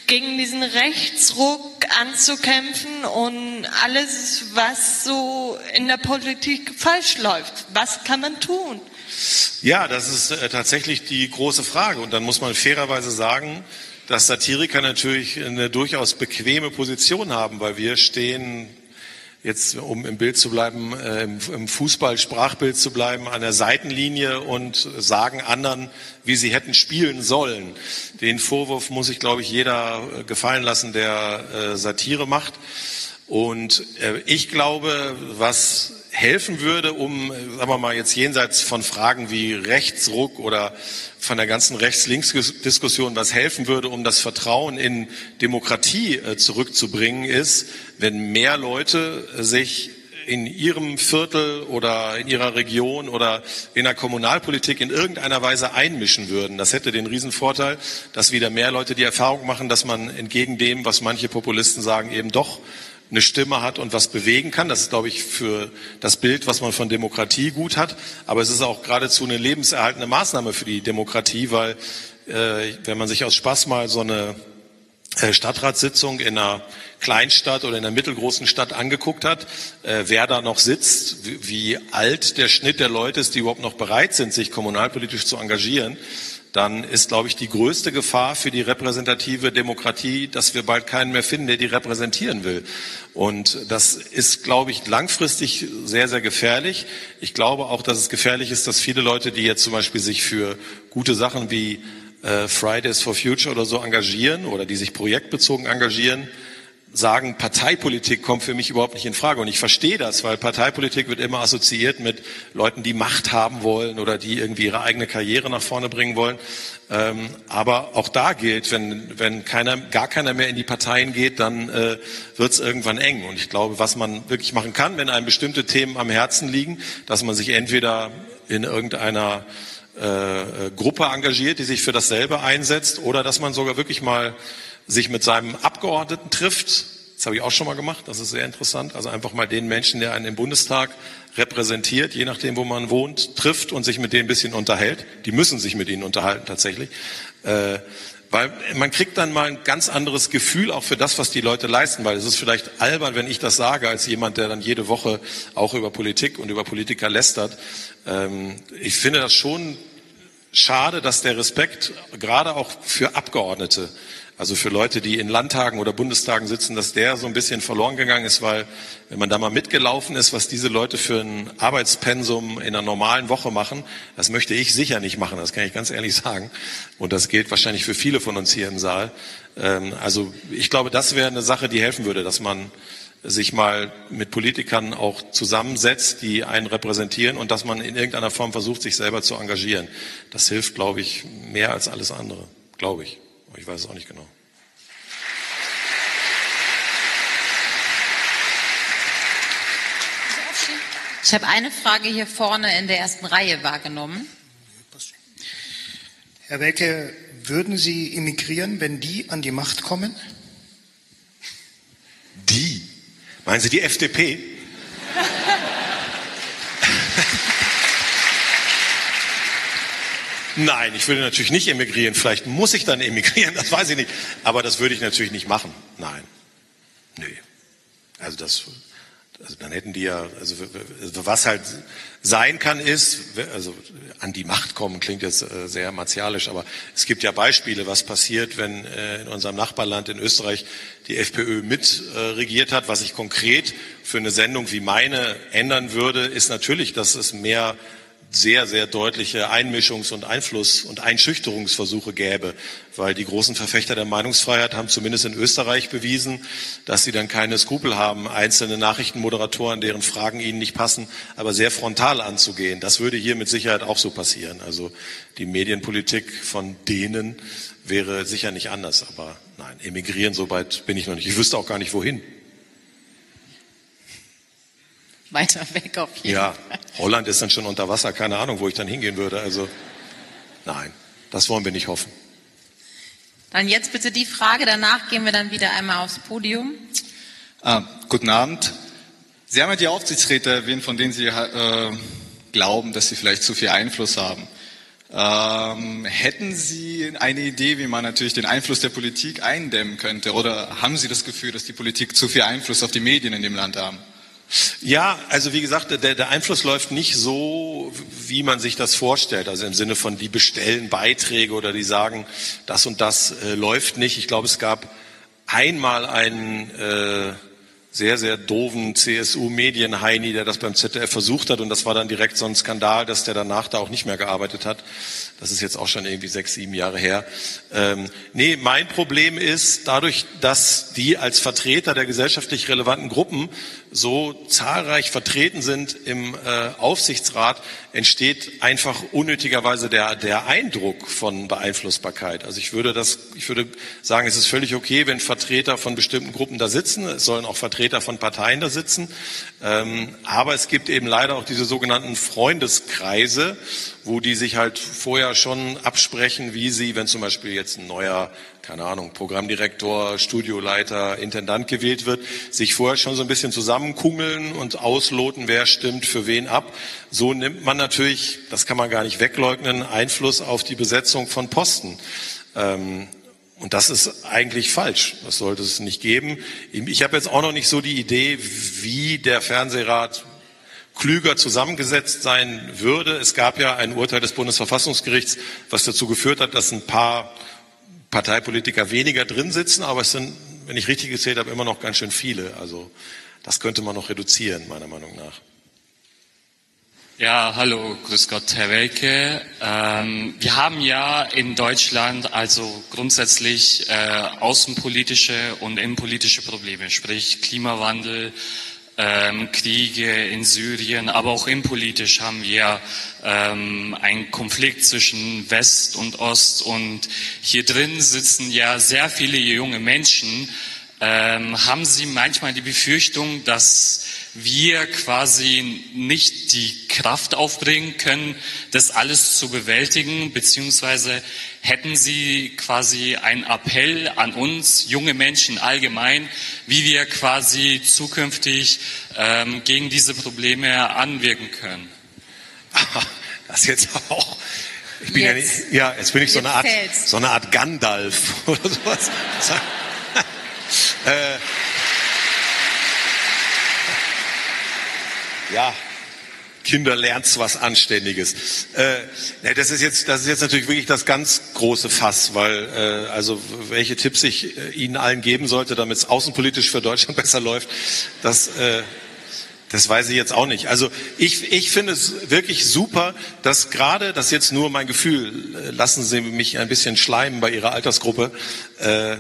gegen diesen Rechtsruck anzukämpfen und alles, was so in der Politik falsch läuft? Was kann man tun? Ja, das ist äh, tatsächlich die große Frage. Und dann muss man fairerweise sagen, dass Satiriker natürlich eine durchaus bequeme Position haben, weil wir stehen jetzt, um im Bild zu bleiben, äh, im Fußball-Sprachbild zu bleiben, an der Seitenlinie und sagen anderen, wie sie hätten spielen sollen. Den Vorwurf muss sich, glaube ich, jeder äh, gefallen lassen, der äh, Satire macht. Und ich glaube, was helfen würde, um, sagen wir mal, jetzt jenseits von Fragen wie Rechtsruck oder von der ganzen Rechts-Links-Diskussion, was helfen würde, um das Vertrauen in Demokratie äh, zurückzubringen, ist, wenn mehr Leute sich in ihrem Viertel oder in ihrer Region oder in der Kommunalpolitik in irgendeiner Weise einmischen würden. Das hätte den Riesenvorteil, dass wieder mehr Leute die Erfahrung machen, dass man entgegen dem, was manche Populisten sagen, eben doch eine Stimme hat und was bewegen kann. Das ist, glaube ich, für das Bild, was man von Demokratie gut hat. Aber es ist auch geradezu eine lebenserhaltende Maßnahme für die Demokratie, weil äh, wenn man sich aus Spaß mal so eine äh, Stadtratssitzung in einer Kleinstadt oder in einer mittelgroßen Stadt angeguckt hat, äh, wer da noch sitzt, wie, wie alt der Schnitt der Leute ist, die überhaupt noch bereit sind, sich kommunalpolitisch zu engagieren, dann ist, glaube ich, die größte Gefahr für die repräsentative Demokratie, dass wir bald keinen mehr finden, der die repräsentieren will. Und das ist, glaube ich, langfristig sehr, sehr gefährlich. Ich glaube auch, dass es gefährlich ist, dass viele Leute, die jetzt zum Beispiel sich für gute Sachen wie äh, Fridays for Future oder so engagieren oder die sich projektbezogen engagieren, sagen, Parteipolitik kommt für mich überhaupt nicht in Frage. Und ich verstehe das, weil Parteipolitik wird immer assoziiert mit Leuten, die Macht haben wollen oder die irgendwie ihre eigene Karriere nach vorne bringen wollen. Ähm, aber auch da gilt, wenn, wenn keiner, gar keiner mehr in die Parteien geht, dann äh, wird es irgendwann eng. Und ich glaube, was man wirklich machen kann, wenn einem bestimmte Themen am Herzen liegen, dass man sich entweder in irgendeiner äh, Gruppe engagiert, die sich für dasselbe einsetzt, oder dass man sogar wirklich mal sich mit seinem Abgeordneten trifft. Das habe ich auch schon mal gemacht, das ist sehr interessant. Also einfach mal den Menschen, der einen im Bundestag repräsentiert, je nachdem, wo man wohnt, trifft und sich mit denen ein bisschen unterhält. Die müssen sich mit ihnen unterhalten tatsächlich. Äh, weil man kriegt dann mal ein ganz anderes Gefühl auch für das, was die Leute leisten, weil es ist vielleicht albern, wenn ich das sage, als jemand, der dann jede Woche auch über Politik und über Politiker lästert. Ähm, ich finde das schon schade, dass der Respekt gerade auch für Abgeordnete also für Leute, die in Landtagen oder Bundestagen sitzen, dass der so ein bisschen verloren gegangen ist, weil wenn man da mal mitgelaufen ist, was diese Leute für ein Arbeitspensum in einer normalen Woche machen, das möchte ich sicher nicht machen, das kann ich ganz ehrlich sagen. Und das gilt wahrscheinlich für viele von uns hier im Saal. Ähm, also ich glaube, das wäre eine Sache, die helfen würde, dass man sich mal mit Politikern auch zusammensetzt, die einen repräsentieren und dass man in irgendeiner Form versucht, sich selber zu engagieren. Das hilft, glaube ich, mehr als alles andere, glaube ich. Ich weiß es auch nicht genau. Ich habe eine Frage hier vorne in der ersten Reihe wahrgenommen. Herr Welke, würden Sie emigrieren, wenn die an die Macht kommen? Die? Meinen Sie die FDP? Nein, ich würde natürlich nicht emigrieren. Vielleicht muss ich dann emigrieren, das weiß ich nicht. Aber das würde ich natürlich nicht machen. Nein. Nö. Also das, also dann hätten die ja, also was halt sein kann ist, also an die Macht kommen klingt jetzt äh, sehr martialisch, aber es gibt ja Beispiele, was passiert, wenn äh, in unserem Nachbarland in Österreich die FPÖ mitregiert hat. Was sich konkret für eine Sendung wie meine ändern würde, ist natürlich, dass es mehr sehr, sehr deutliche Einmischungs- und Einfluss- und Einschüchterungsversuche gäbe, weil die großen Verfechter der Meinungsfreiheit haben zumindest in Österreich bewiesen, dass sie dann keine Skrupel haben, einzelne Nachrichtenmoderatoren, deren Fragen ihnen nicht passen, aber sehr frontal anzugehen. Das würde hier mit Sicherheit auch so passieren. Also die Medienpolitik von denen wäre sicher nicht anders, aber nein, emigrieren, so weit bin ich noch nicht. Ich wüsste auch gar nicht, wohin weiter weg auf jeden ja, Fall. Holland ist dann schon unter Wasser, keine Ahnung, wo ich dann hingehen würde. Also nein, das wollen wir nicht hoffen. Dann jetzt bitte die Frage, danach gehen wir dann wieder einmal aufs Podium. Ah, guten Abend. Sie haben ja die Aufsichtsräte erwähnt, von denen Sie äh, glauben, dass sie vielleicht zu viel Einfluss haben. Ähm, hätten Sie eine Idee, wie man natürlich den Einfluss der Politik eindämmen könnte? Oder haben Sie das Gefühl, dass die Politik zu viel Einfluss auf die Medien in dem Land haben? Ja, also wie gesagt, der, der Einfluss läuft nicht so, wie man sich das vorstellt. Also im Sinne von, die bestellen Beiträge oder die sagen, das und das äh, läuft nicht. Ich glaube, es gab einmal einen äh, sehr, sehr doofen CSU-Medienheini, der das beim ZDF versucht hat und das war dann direkt so ein Skandal, dass der danach da auch nicht mehr gearbeitet hat. Das ist jetzt auch schon irgendwie sechs, sieben Jahre her. Ähm, nee, mein Problem ist, dadurch, dass die als Vertreter der gesellschaftlich relevanten Gruppen so zahlreich vertreten sind im äh, Aufsichtsrat, entsteht einfach unnötigerweise der, der Eindruck von Beeinflussbarkeit. Also ich würde das, ich würde sagen, es ist völlig okay, wenn Vertreter von bestimmten Gruppen da sitzen. Es sollen auch Vertreter von Parteien da sitzen. Ähm, aber es gibt eben leider auch diese sogenannten Freundeskreise, wo die sich halt vorher schon absprechen, wie sie, wenn zum Beispiel jetzt ein neuer keine Ahnung, Programmdirektor, Studioleiter, Intendant gewählt wird, sich vorher schon so ein bisschen zusammenkungeln und ausloten, wer stimmt für wen ab. So nimmt man natürlich, das kann man gar nicht wegleugnen, Einfluss auf die Besetzung von Posten. Ähm, und das ist eigentlich falsch. Das sollte es nicht geben. Ich habe jetzt auch noch nicht so die Idee, wie der Fernsehrat klüger zusammengesetzt sein würde. Es gab ja ein Urteil des Bundesverfassungsgerichts, was dazu geführt hat, dass ein paar Parteipolitiker weniger drin sitzen, aber es sind, wenn ich richtig gezählt habe, immer noch ganz schön viele. Also das könnte man noch reduzieren, meiner Meinung nach. Ja, hallo, grüß Gott, Herr Welke. Ähm, wir haben ja in Deutschland also grundsätzlich äh, außenpolitische und innenpolitische Probleme, sprich Klimawandel, ähm, Kriege in Syrien, aber auch innenpolitisch haben wir ähm, einen Konflikt zwischen West und Ost. Und hier drin sitzen ja sehr viele junge Menschen. Ähm, haben Sie manchmal die Befürchtung, dass wir quasi nicht die Kraft aufbringen können, das alles zu bewältigen, beziehungsweise hätten Sie quasi einen Appell an uns, junge Menschen allgemein, wie wir quasi zukünftig ähm, gegen diese Probleme anwirken können? Das jetzt auch. Ich bin jetzt. ja, nicht, ja, jetzt bin ich so eine Art, so eine Art Gandalf oder sowas. Äh, ja, Kinder lernt's was Anständiges. Äh, das ist jetzt, das ist jetzt natürlich wirklich das ganz große Fass, weil äh, also welche Tipps ich äh, Ihnen allen geben sollte, damit es außenpolitisch für Deutschland besser läuft, das äh, das weiß ich jetzt auch nicht. Also ich, ich finde es wirklich super, dass gerade, das jetzt nur mein Gefühl, äh, lassen Sie mich ein bisschen schleimen bei Ihrer Altersgruppe, äh,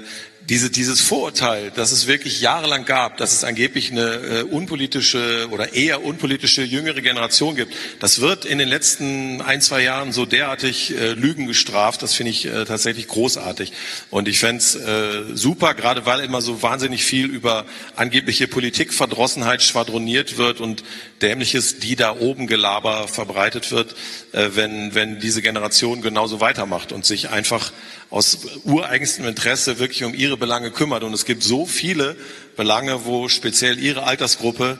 diese, dieses Vorurteil, das es wirklich jahrelang gab, dass es angeblich eine äh, unpolitische oder eher unpolitische jüngere Generation gibt, das wird in den letzten ein, zwei Jahren so derartig äh, Lügen gestraft, das finde ich äh, tatsächlich großartig. Und ich fände es äh, super, gerade weil immer so wahnsinnig viel über angebliche Politikverdrossenheit schwadroniert wird und dämliches die da oben Gelaber verbreitet wird, äh, wenn, wenn diese Generation genauso weitermacht und sich einfach aus ureigenstem Interesse wirklich um ihre Belange kümmert. Und es gibt so viele Belange, wo speziell ihre Altersgruppe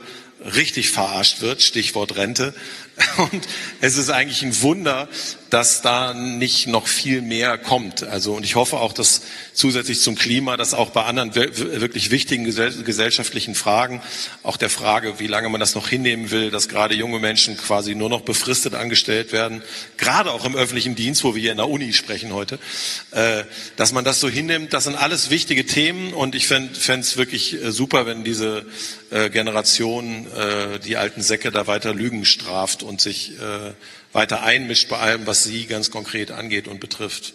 richtig verarscht wird, Stichwort Rente. Und es ist eigentlich ein Wunder, dass da nicht noch viel mehr kommt. Also, und ich hoffe auch, dass zusätzlich zum Klima, dass auch bei anderen wirklich wichtigen gesellschaftlichen Fragen, auch der Frage, wie lange man das noch hinnehmen will, dass gerade junge Menschen quasi nur noch befristet angestellt werden, gerade auch im öffentlichen Dienst, wo wir hier in der Uni sprechen heute, äh, dass man das so hinnimmt. Das sind alles wichtige Themen und ich fände es wirklich äh, super, wenn diese äh, Generation die alten Säcke da weiter Lügen straft und sich weiter einmischt bei allem, was Sie ganz konkret angeht und betrifft.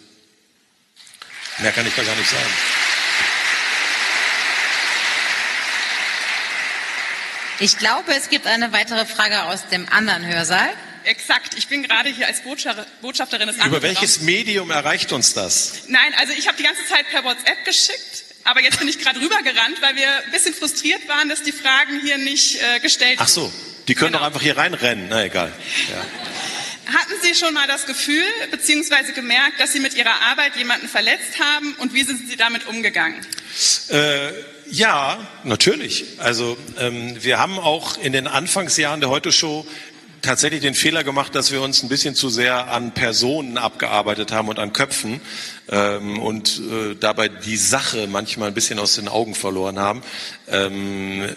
Mehr kann ich da gar nicht sagen. Ich glaube, es gibt eine weitere Frage aus dem anderen Hörsaal. Exakt. Ich bin gerade hier als Botschafterin des Über welches Medium erreicht uns das? Nein, also ich habe die ganze Zeit per WhatsApp geschickt, aber jetzt bin ich gerade rübergerannt, weil wir ein bisschen frustriert waren, dass die Fragen hier nicht äh, gestellt Ach so, die können genau. doch einfach hier reinrennen. Na egal. Ja. Hatten Sie schon mal das Gefühl bzw. gemerkt, dass Sie mit Ihrer Arbeit jemanden verletzt haben und wie sind Sie damit umgegangen? Äh, ja, natürlich. Also ähm, wir haben auch in den Anfangsjahren der Heute Show tatsächlich den Fehler gemacht, dass wir uns ein bisschen zu sehr an Personen abgearbeitet haben und an Köpfen ähm, und äh, dabei die Sache manchmal ein bisschen aus den Augen verloren haben. Ähm,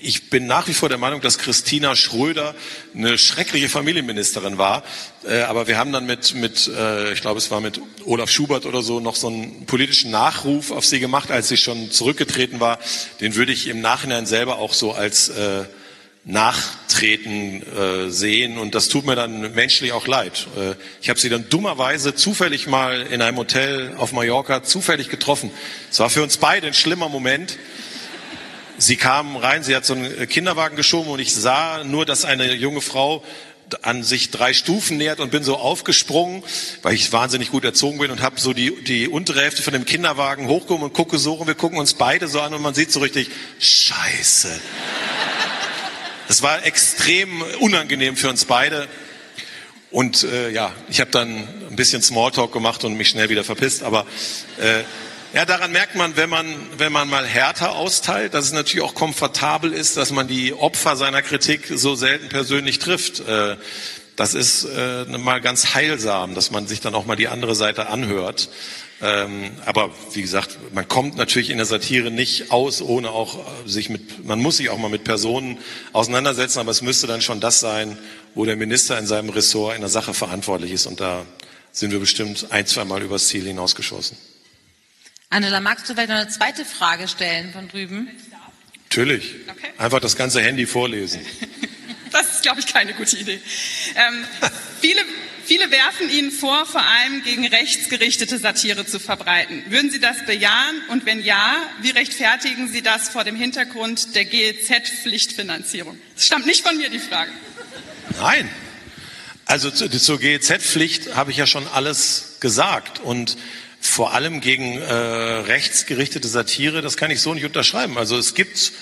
ich bin nach wie vor der Meinung, dass Christina Schröder eine schreckliche Familienministerin war, äh, aber wir haben dann mit, mit äh, ich glaube, es war mit Olaf Schubert oder so, noch so einen politischen Nachruf auf sie gemacht, als sie schon zurückgetreten war. Den würde ich im Nachhinein selber auch so als äh, Nachtreten äh, sehen und das tut mir dann menschlich auch leid. Äh, ich habe sie dann dummerweise zufällig mal in einem Hotel auf Mallorca zufällig getroffen. Es war für uns beide ein schlimmer Moment. sie kam rein, sie hat so einen Kinderwagen geschoben und ich sah nur, dass eine junge Frau an sich drei Stufen nähert und bin so aufgesprungen, weil ich wahnsinnig gut erzogen bin und habe so die, die untere Hälfte von dem Kinderwagen hochgehoben und gucke so und wir gucken uns beide so an und man sieht so richtig, scheiße. Das war extrem unangenehm für uns beide. Und äh, ja, ich habe dann ein bisschen Smalltalk gemacht und mich schnell wieder verpisst. Aber äh, ja, daran merkt man, wenn man, wenn man mal härter austeilt, dass es natürlich auch komfortabel ist, dass man die Opfer seiner Kritik so selten persönlich trifft. Äh, das ist äh, mal ganz heilsam, dass man sich dann auch mal die andere Seite anhört. Ähm, aber wie gesagt, man kommt natürlich in der Satire nicht aus, ohne auch sich mit, man muss sich auch mal mit Personen auseinandersetzen, aber es müsste dann schon das sein, wo der Minister in seinem Ressort in der Sache verantwortlich ist. Und da sind wir bestimmt ein, zwei Mal übers Ziel hinausgeschossen. Angela, magst du vielleicht noch eine zweite Frage stellen von drüben? Natürlich. Okay. Einfach das ganze Handy vorlesen. Das ist, glaube ich, keine gute Idee. Ähm, viele, viele werfen Ihnen vor, vor allem gegen rechtsgerichtete Satire zu verbreiten. Würden Sie das bejahen? Und wenn ja, wie rechtfertigen Sie das vor dem Hintergrund der GEZ-Pflichtfinanzierung? Das stammt nicht von mir, die Frage. Nein. Also zur GEZ-Pflicht habe ich ja schon alles gesagt. Und vor allem gegen äh, rechtsgerichtete Satire, das kann ich so nicht unterschreiben. Also es gibt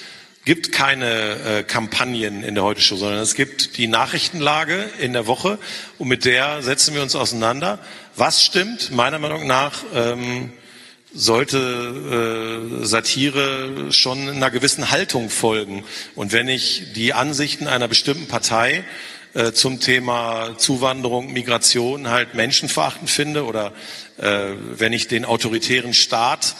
gibt keine äh, Kampagnen in der Heute Show, sondern es gibt die Nachrichtenlage in der Woche und mit der setzen wir uns auseinander. Was stimmt? Meiner Meinung nach ähm, sollte äh, Satire schon einer gewissen Haltung folgen. Und wenn ich die Ansichten einer bestimmten Partei äh, zum Thema Zuwanderung, Migration halt menschenverachtend finde oder äh, wenn ich den autoritären Staat,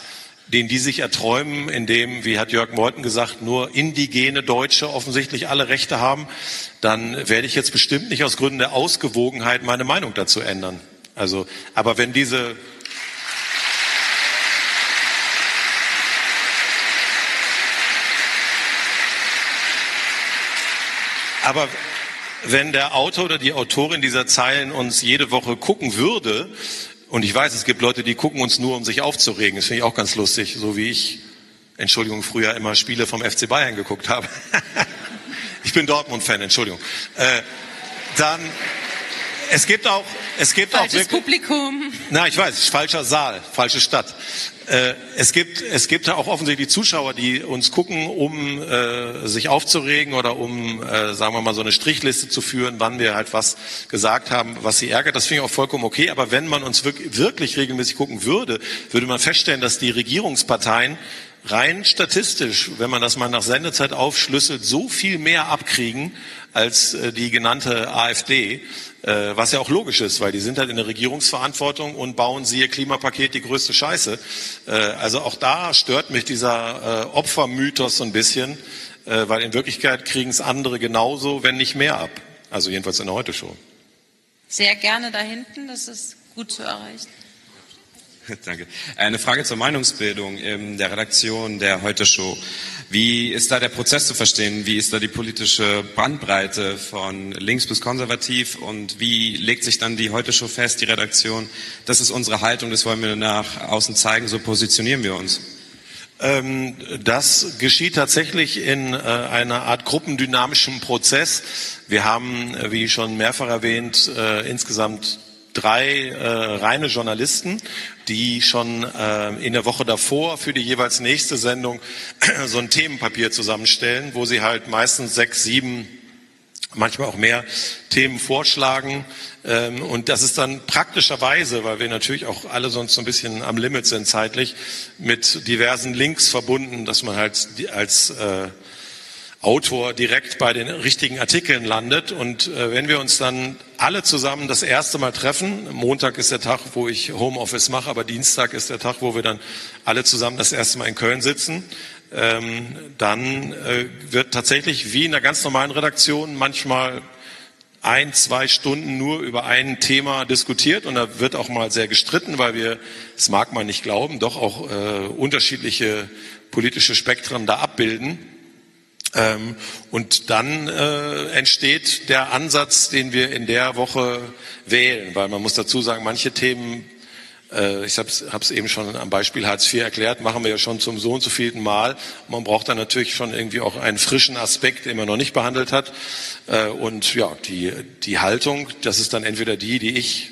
den die sich erträumen, in dem, wie hat Jörg Meuthen gesagt, nur indigene Deutsche offensichtlich alle Rechte haben, dann werde ich jetzt bestimmt nicht aus Gründen der Ausgewogenheit meine Meinung dazu ändern. Also, aber wenn diese Aber wenn der Autor oder die Autorin dieser Zeilen uns jede Woche gucken würde, und ich weiß, es gibt Leute, die gucken uns nur, um sich aufzuregen. Das finde ich auch ganz lustig, so wie ich, Entschuldigung, früher immer Spiele vom FC Bayern geguckt habe. ich bin Dortmund-Fan, Entschuldigung. Äh, dann, es gibt auch, es gibt Falsches auch wirklich, Publikum. Na, ich weiß, falscher Saal, falsche Stadt. Äh, es gibt, es gibt auch offensichtlich Zuschauer, die uns gucken, um äh, sich aufzuregen oder um, äh, sagen wir mal, so eine Strichliste zu führen, wann wir halt was gesagt haben, was sie ärgert. Das finde ich auch vollkommen okay. Aber wenn man uns wirklich, wirklich regelmäßig gucken würde, würde man feststellen, dass die Regierungsparteien rein statistisch, wenn man das mal nach Sendezeit aufschlüsselt, so viel mehr abkriegen als äh, die genannte AfD. Äh, was ja auch logisch ist, weil die sind halt in der Regierungsverantwortung und bauen siehe Klimapaket die größte Scheiße. Äh, also auch da stört mich dieser Opfermythos so ein bisschen, weil in Wirklichkeit kriegen es andere genauso, wenn nicht mehr ab. Also jedenfalls in der Heute-Show. Sehr gerne da hinten, das ist gut zu erreichen. Danke. Eine Frage zur Meinungsbildung in der Redaktion der Heute Show. Wie ist da der Prozess zu verstehen? Wie ist da die politische Bandbreite von links bis konservativ? Und wie legt sich dann die Heute Show fest, die Redaktion? Das ist unsere Haltung, das wollen wir nach außen zeigen, so positionieren wir uns. Ähm, das geschieht tatsächlich in äh, einer Art gruppendynamischen Prozess. Wir haben, äh, wie schon mehrfach erwähnt, äh, insgesamt drei äh, reine Journalisten, die schon äh, in der Woche davor für die jeweils nächste Sendung so ein Themenpapier zusammenstellen, wo sie halt meistens sechs, sieben, manchmal auch mehr Themen vorschlagen. Ähm, und das ist dann praktischerweise, weil wir natürlich auch alle sonst so ein bisschen am Limit sind zeitlich, mit diversen Links verbunden, dass man halt als äh, Autor direkt bei den richtigen Artikeln landet. Und äh, wenn wir uns dann alle zusammen das erste Mal treffen, Montag ist der Tag, wo ich Homeoffice mache, aber Dienstag ist der Tag, wo wir dann alle zusammen das erste Mal in Köln sitzen, ähm, dann äh, wird tatsächlich wie in einer ganz normalen Redaktion manchmal ein, zwei Stunden nur über ein Thema diskutiert und da wird auch mal sehr gestritten, weil wir, das mag man nicht glauben, doch auch äh, unterschiedliche politische Spektren da abbilden. Ähm, und dann äh, entsteht der Ansatz, den wir in der Woche wählen, weil man muss dazu sagen, manche Themen Äh, ich habe es eben schon am Beispiel Hartz IV erklärt, machen wir ja schon zum so und so vielten Mal. Man braucht dann natürlich schon irgendwie auch einen frischen Aspekt, den man noch nicht behandelt hat. Äh, und ja, die, die Haltung, das ist dann entweder die, die ich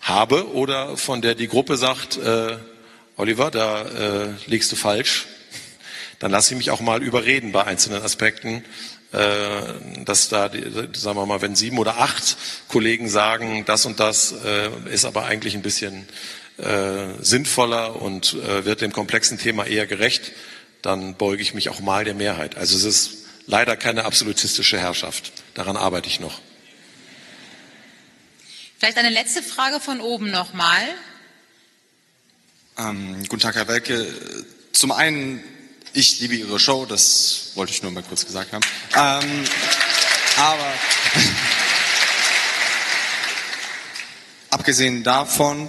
habe oder von der die Gruppe sagt, äh, Oliver, da äh, liegst du falsch. Dann lasse ich mich auch mal überreden bei einzelnen Aspekten äh, dass da, sagen wir mal, wenn sieben oder acht Kollegen sagen, das und das äh, ist aber eigentlich ein bisschen äh, sinnvoller und wird dem komplexen Thema eher gerecht, dann beuge ich mich auch mal der Mehrheit. Also es ist leider keine absolutistische Herrschaft. Daran arbeite ich noch. Vielleicht eine letzte Frage von oben nochmal. Ähm, guten Tag, Herr Welke. Zum einen ich liebe Ihre Show, das wollte ich nur mal kurz gesagt haben. Ähm, aber abgesehen davon,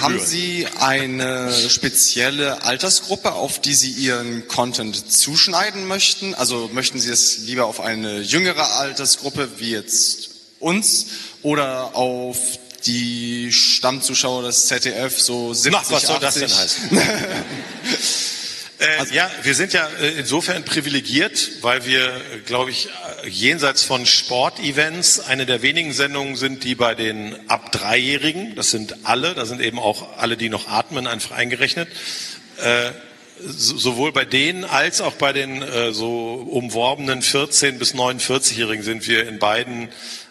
haben Sie eine spezielle Altersgruppe, auf die Sie Ihren Content zuschneiden möchten? Also möchten Sie es lieber auf eine jüngere Altersgruppe wie jetzt uns oder auf die Stammzuschauer des ZDF so 70, Na, was soll 80? das denn heißen? Äh, also, ja, wir sind ja äh, insofern privilegiert, weil wir, glaube ich, äh, jenseits von Sportevents eine der wenigen Sendungen sind, die bei den ab Dreijährigen, das sind alle, da sind eben auch alle, die noch atmen, einfach eingerechnet, äh, sowohl bei denen als auch bei den äh, so umworbenen 14 bis 49-Jährigen sind wir in beiden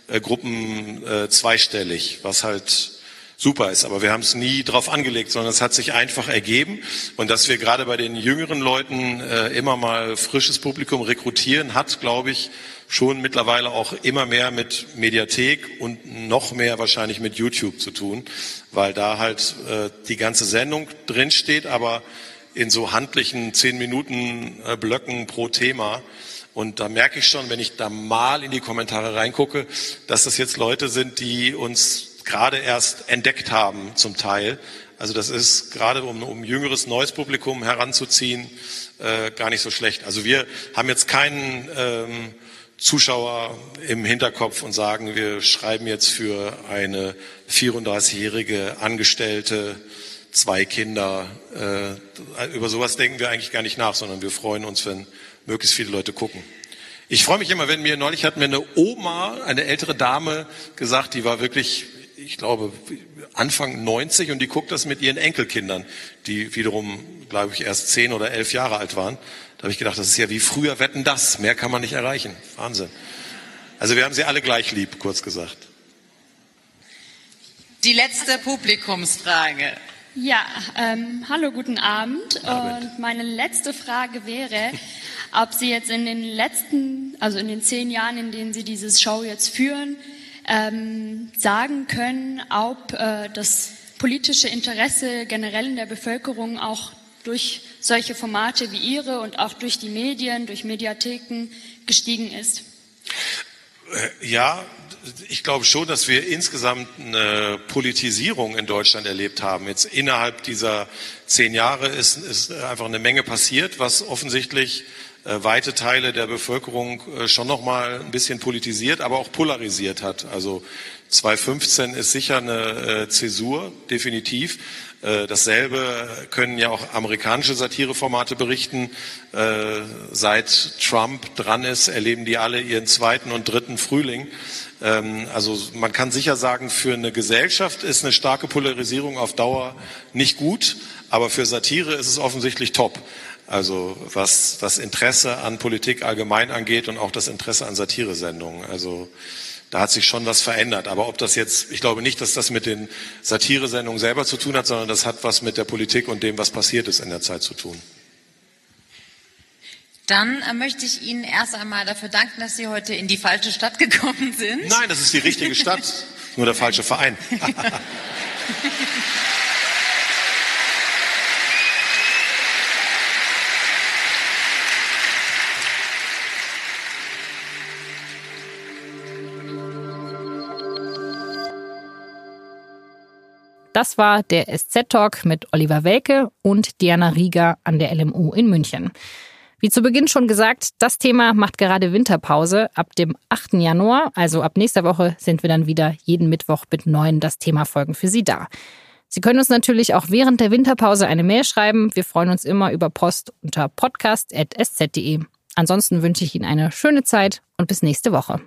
äh, Gruppen äh, zweistellig, was halt super ist. Aber wir haben es nie drauf angelegt, sondern es hat sich einfach ergeben. Und dass wir gerade bei den jüngeren Leuten äh, immer mal frisches Publikum rekrutieren, hat, glaube ich, schon mittlerweile auch immer mehr mit Mediathek und noch mehr wahrscheinlich mit YouTube zu tun, weil da halt äh, die ganze Sendung drinsteht, aber in so handlichen zehn Minuten äh, Blöcken pro Thema. Und da merke ich schon, wenn ich da mal in die Kommentare reingucke, dass das jetzt Leute sind, die uns gerade erst entdeckt haben zum Teil. Also das ist gerade um, um jüngeres neues Publikum heranzuziehen äh, gar nicht so schlecht. Also wir haben jetzt keinen ähm, Zuschauer im Hinterkopf und sagen, wir schreiben jetzt für eine 34-jährige Angestellte zwei Kinder. Äh, über sowas denken wir eigentlich gar nicht nach, sondern wir freuen uns, wenn möglichst viele Leute gucken. Ich freue mich immer, wenn mir neulich hat mir eine Oma, eine ältere Dame gesagt, die war wirklich ich glaube, Anfang 90 und die guckt das mit ihren Enkelkindern, die wiederum, glaube ich, erst zehn oder elf Jahre alt waren. Da habe ich gedacht, das ist ja wie früher Wetten das. Mehr kann man nicht erreichen. Wahnsinn. Also wir haben sie alle gleich lieb, kurz gesagt. Die letzte Publikumsfrage. Ja, ähm, hallo, guten Abend. Abend. Und meine letzte Frage wäre, ob Sie jetzt in den letzten, also in den zehn Jahren, in denen Sie dieses Show jetzt führen, ähm, sagen können, ob äh, das politische Interesse generell in der Bevölkerung auch durch solche Formate wie Ihre und auch durch die Medien, durch Mediatheken gestiegen ist? Äh, ja, ich glaube schon, dass wir insgesamt eine Politisierung in Deutschland erlebt haben. Jetzt innerhalb dieser zehn Jahre ist, ist einfach eine Menge passiert, was offensichtlich weite Teile der Bevölkerung äh, schon noch mal ein bisschen politisiert, aber auch polarisiert hat. Also 2015 ist sicher eine äh, Zäsur, definitiv. Dasselbe können ja auch amerikanische Satireformate berichten. Seit Trump dran ist, erleben die alle ihren zweiten und dritten Frühling. Ähm, also man kann sicher sagen, für eine Gesellschaft ist eine starke Polarisierung auf Dauer nicht gut, aber für Satire ist es offensichtlich top. Also was das Interesse an Politik allgemein angeht und auch das Interesse an Satiresendungen. Also da hat sich schon was verändert. Aber ob das jetzt, ich glaube nicht, dass das mit den Satiresendungen selber zu tun hat, sondern das hat was mit der Politik und dem, was passiert ist in der Zeit zu tun. Dann äh, möchte ich Ihnen erst einmal dafür danken, dass Sie heute in die falsche Stadt gekommen sind. Nein, das ist die richtige Stadt, nur der falsche Verein. Das war der SZ-Talk mit Oliver Welke und Diana Rieger an der LMU in München. Wie zu Beginn schon gesagt, das Thema macht gerade Winterpause. Ab dem 8. Januar, also ab nächster Woche, sind wir dann wieder jeden Mittwoch mit neuen Das Thema Folgen für Sie da. Sie können uns natürlich auch während der Winterpause eine Mail schreiben. Wir freuen uns immer über Post unter podcast.sz.de. Ansonsten wünsche ich Ihnen eine schöne Zeit und bis nächste Woche.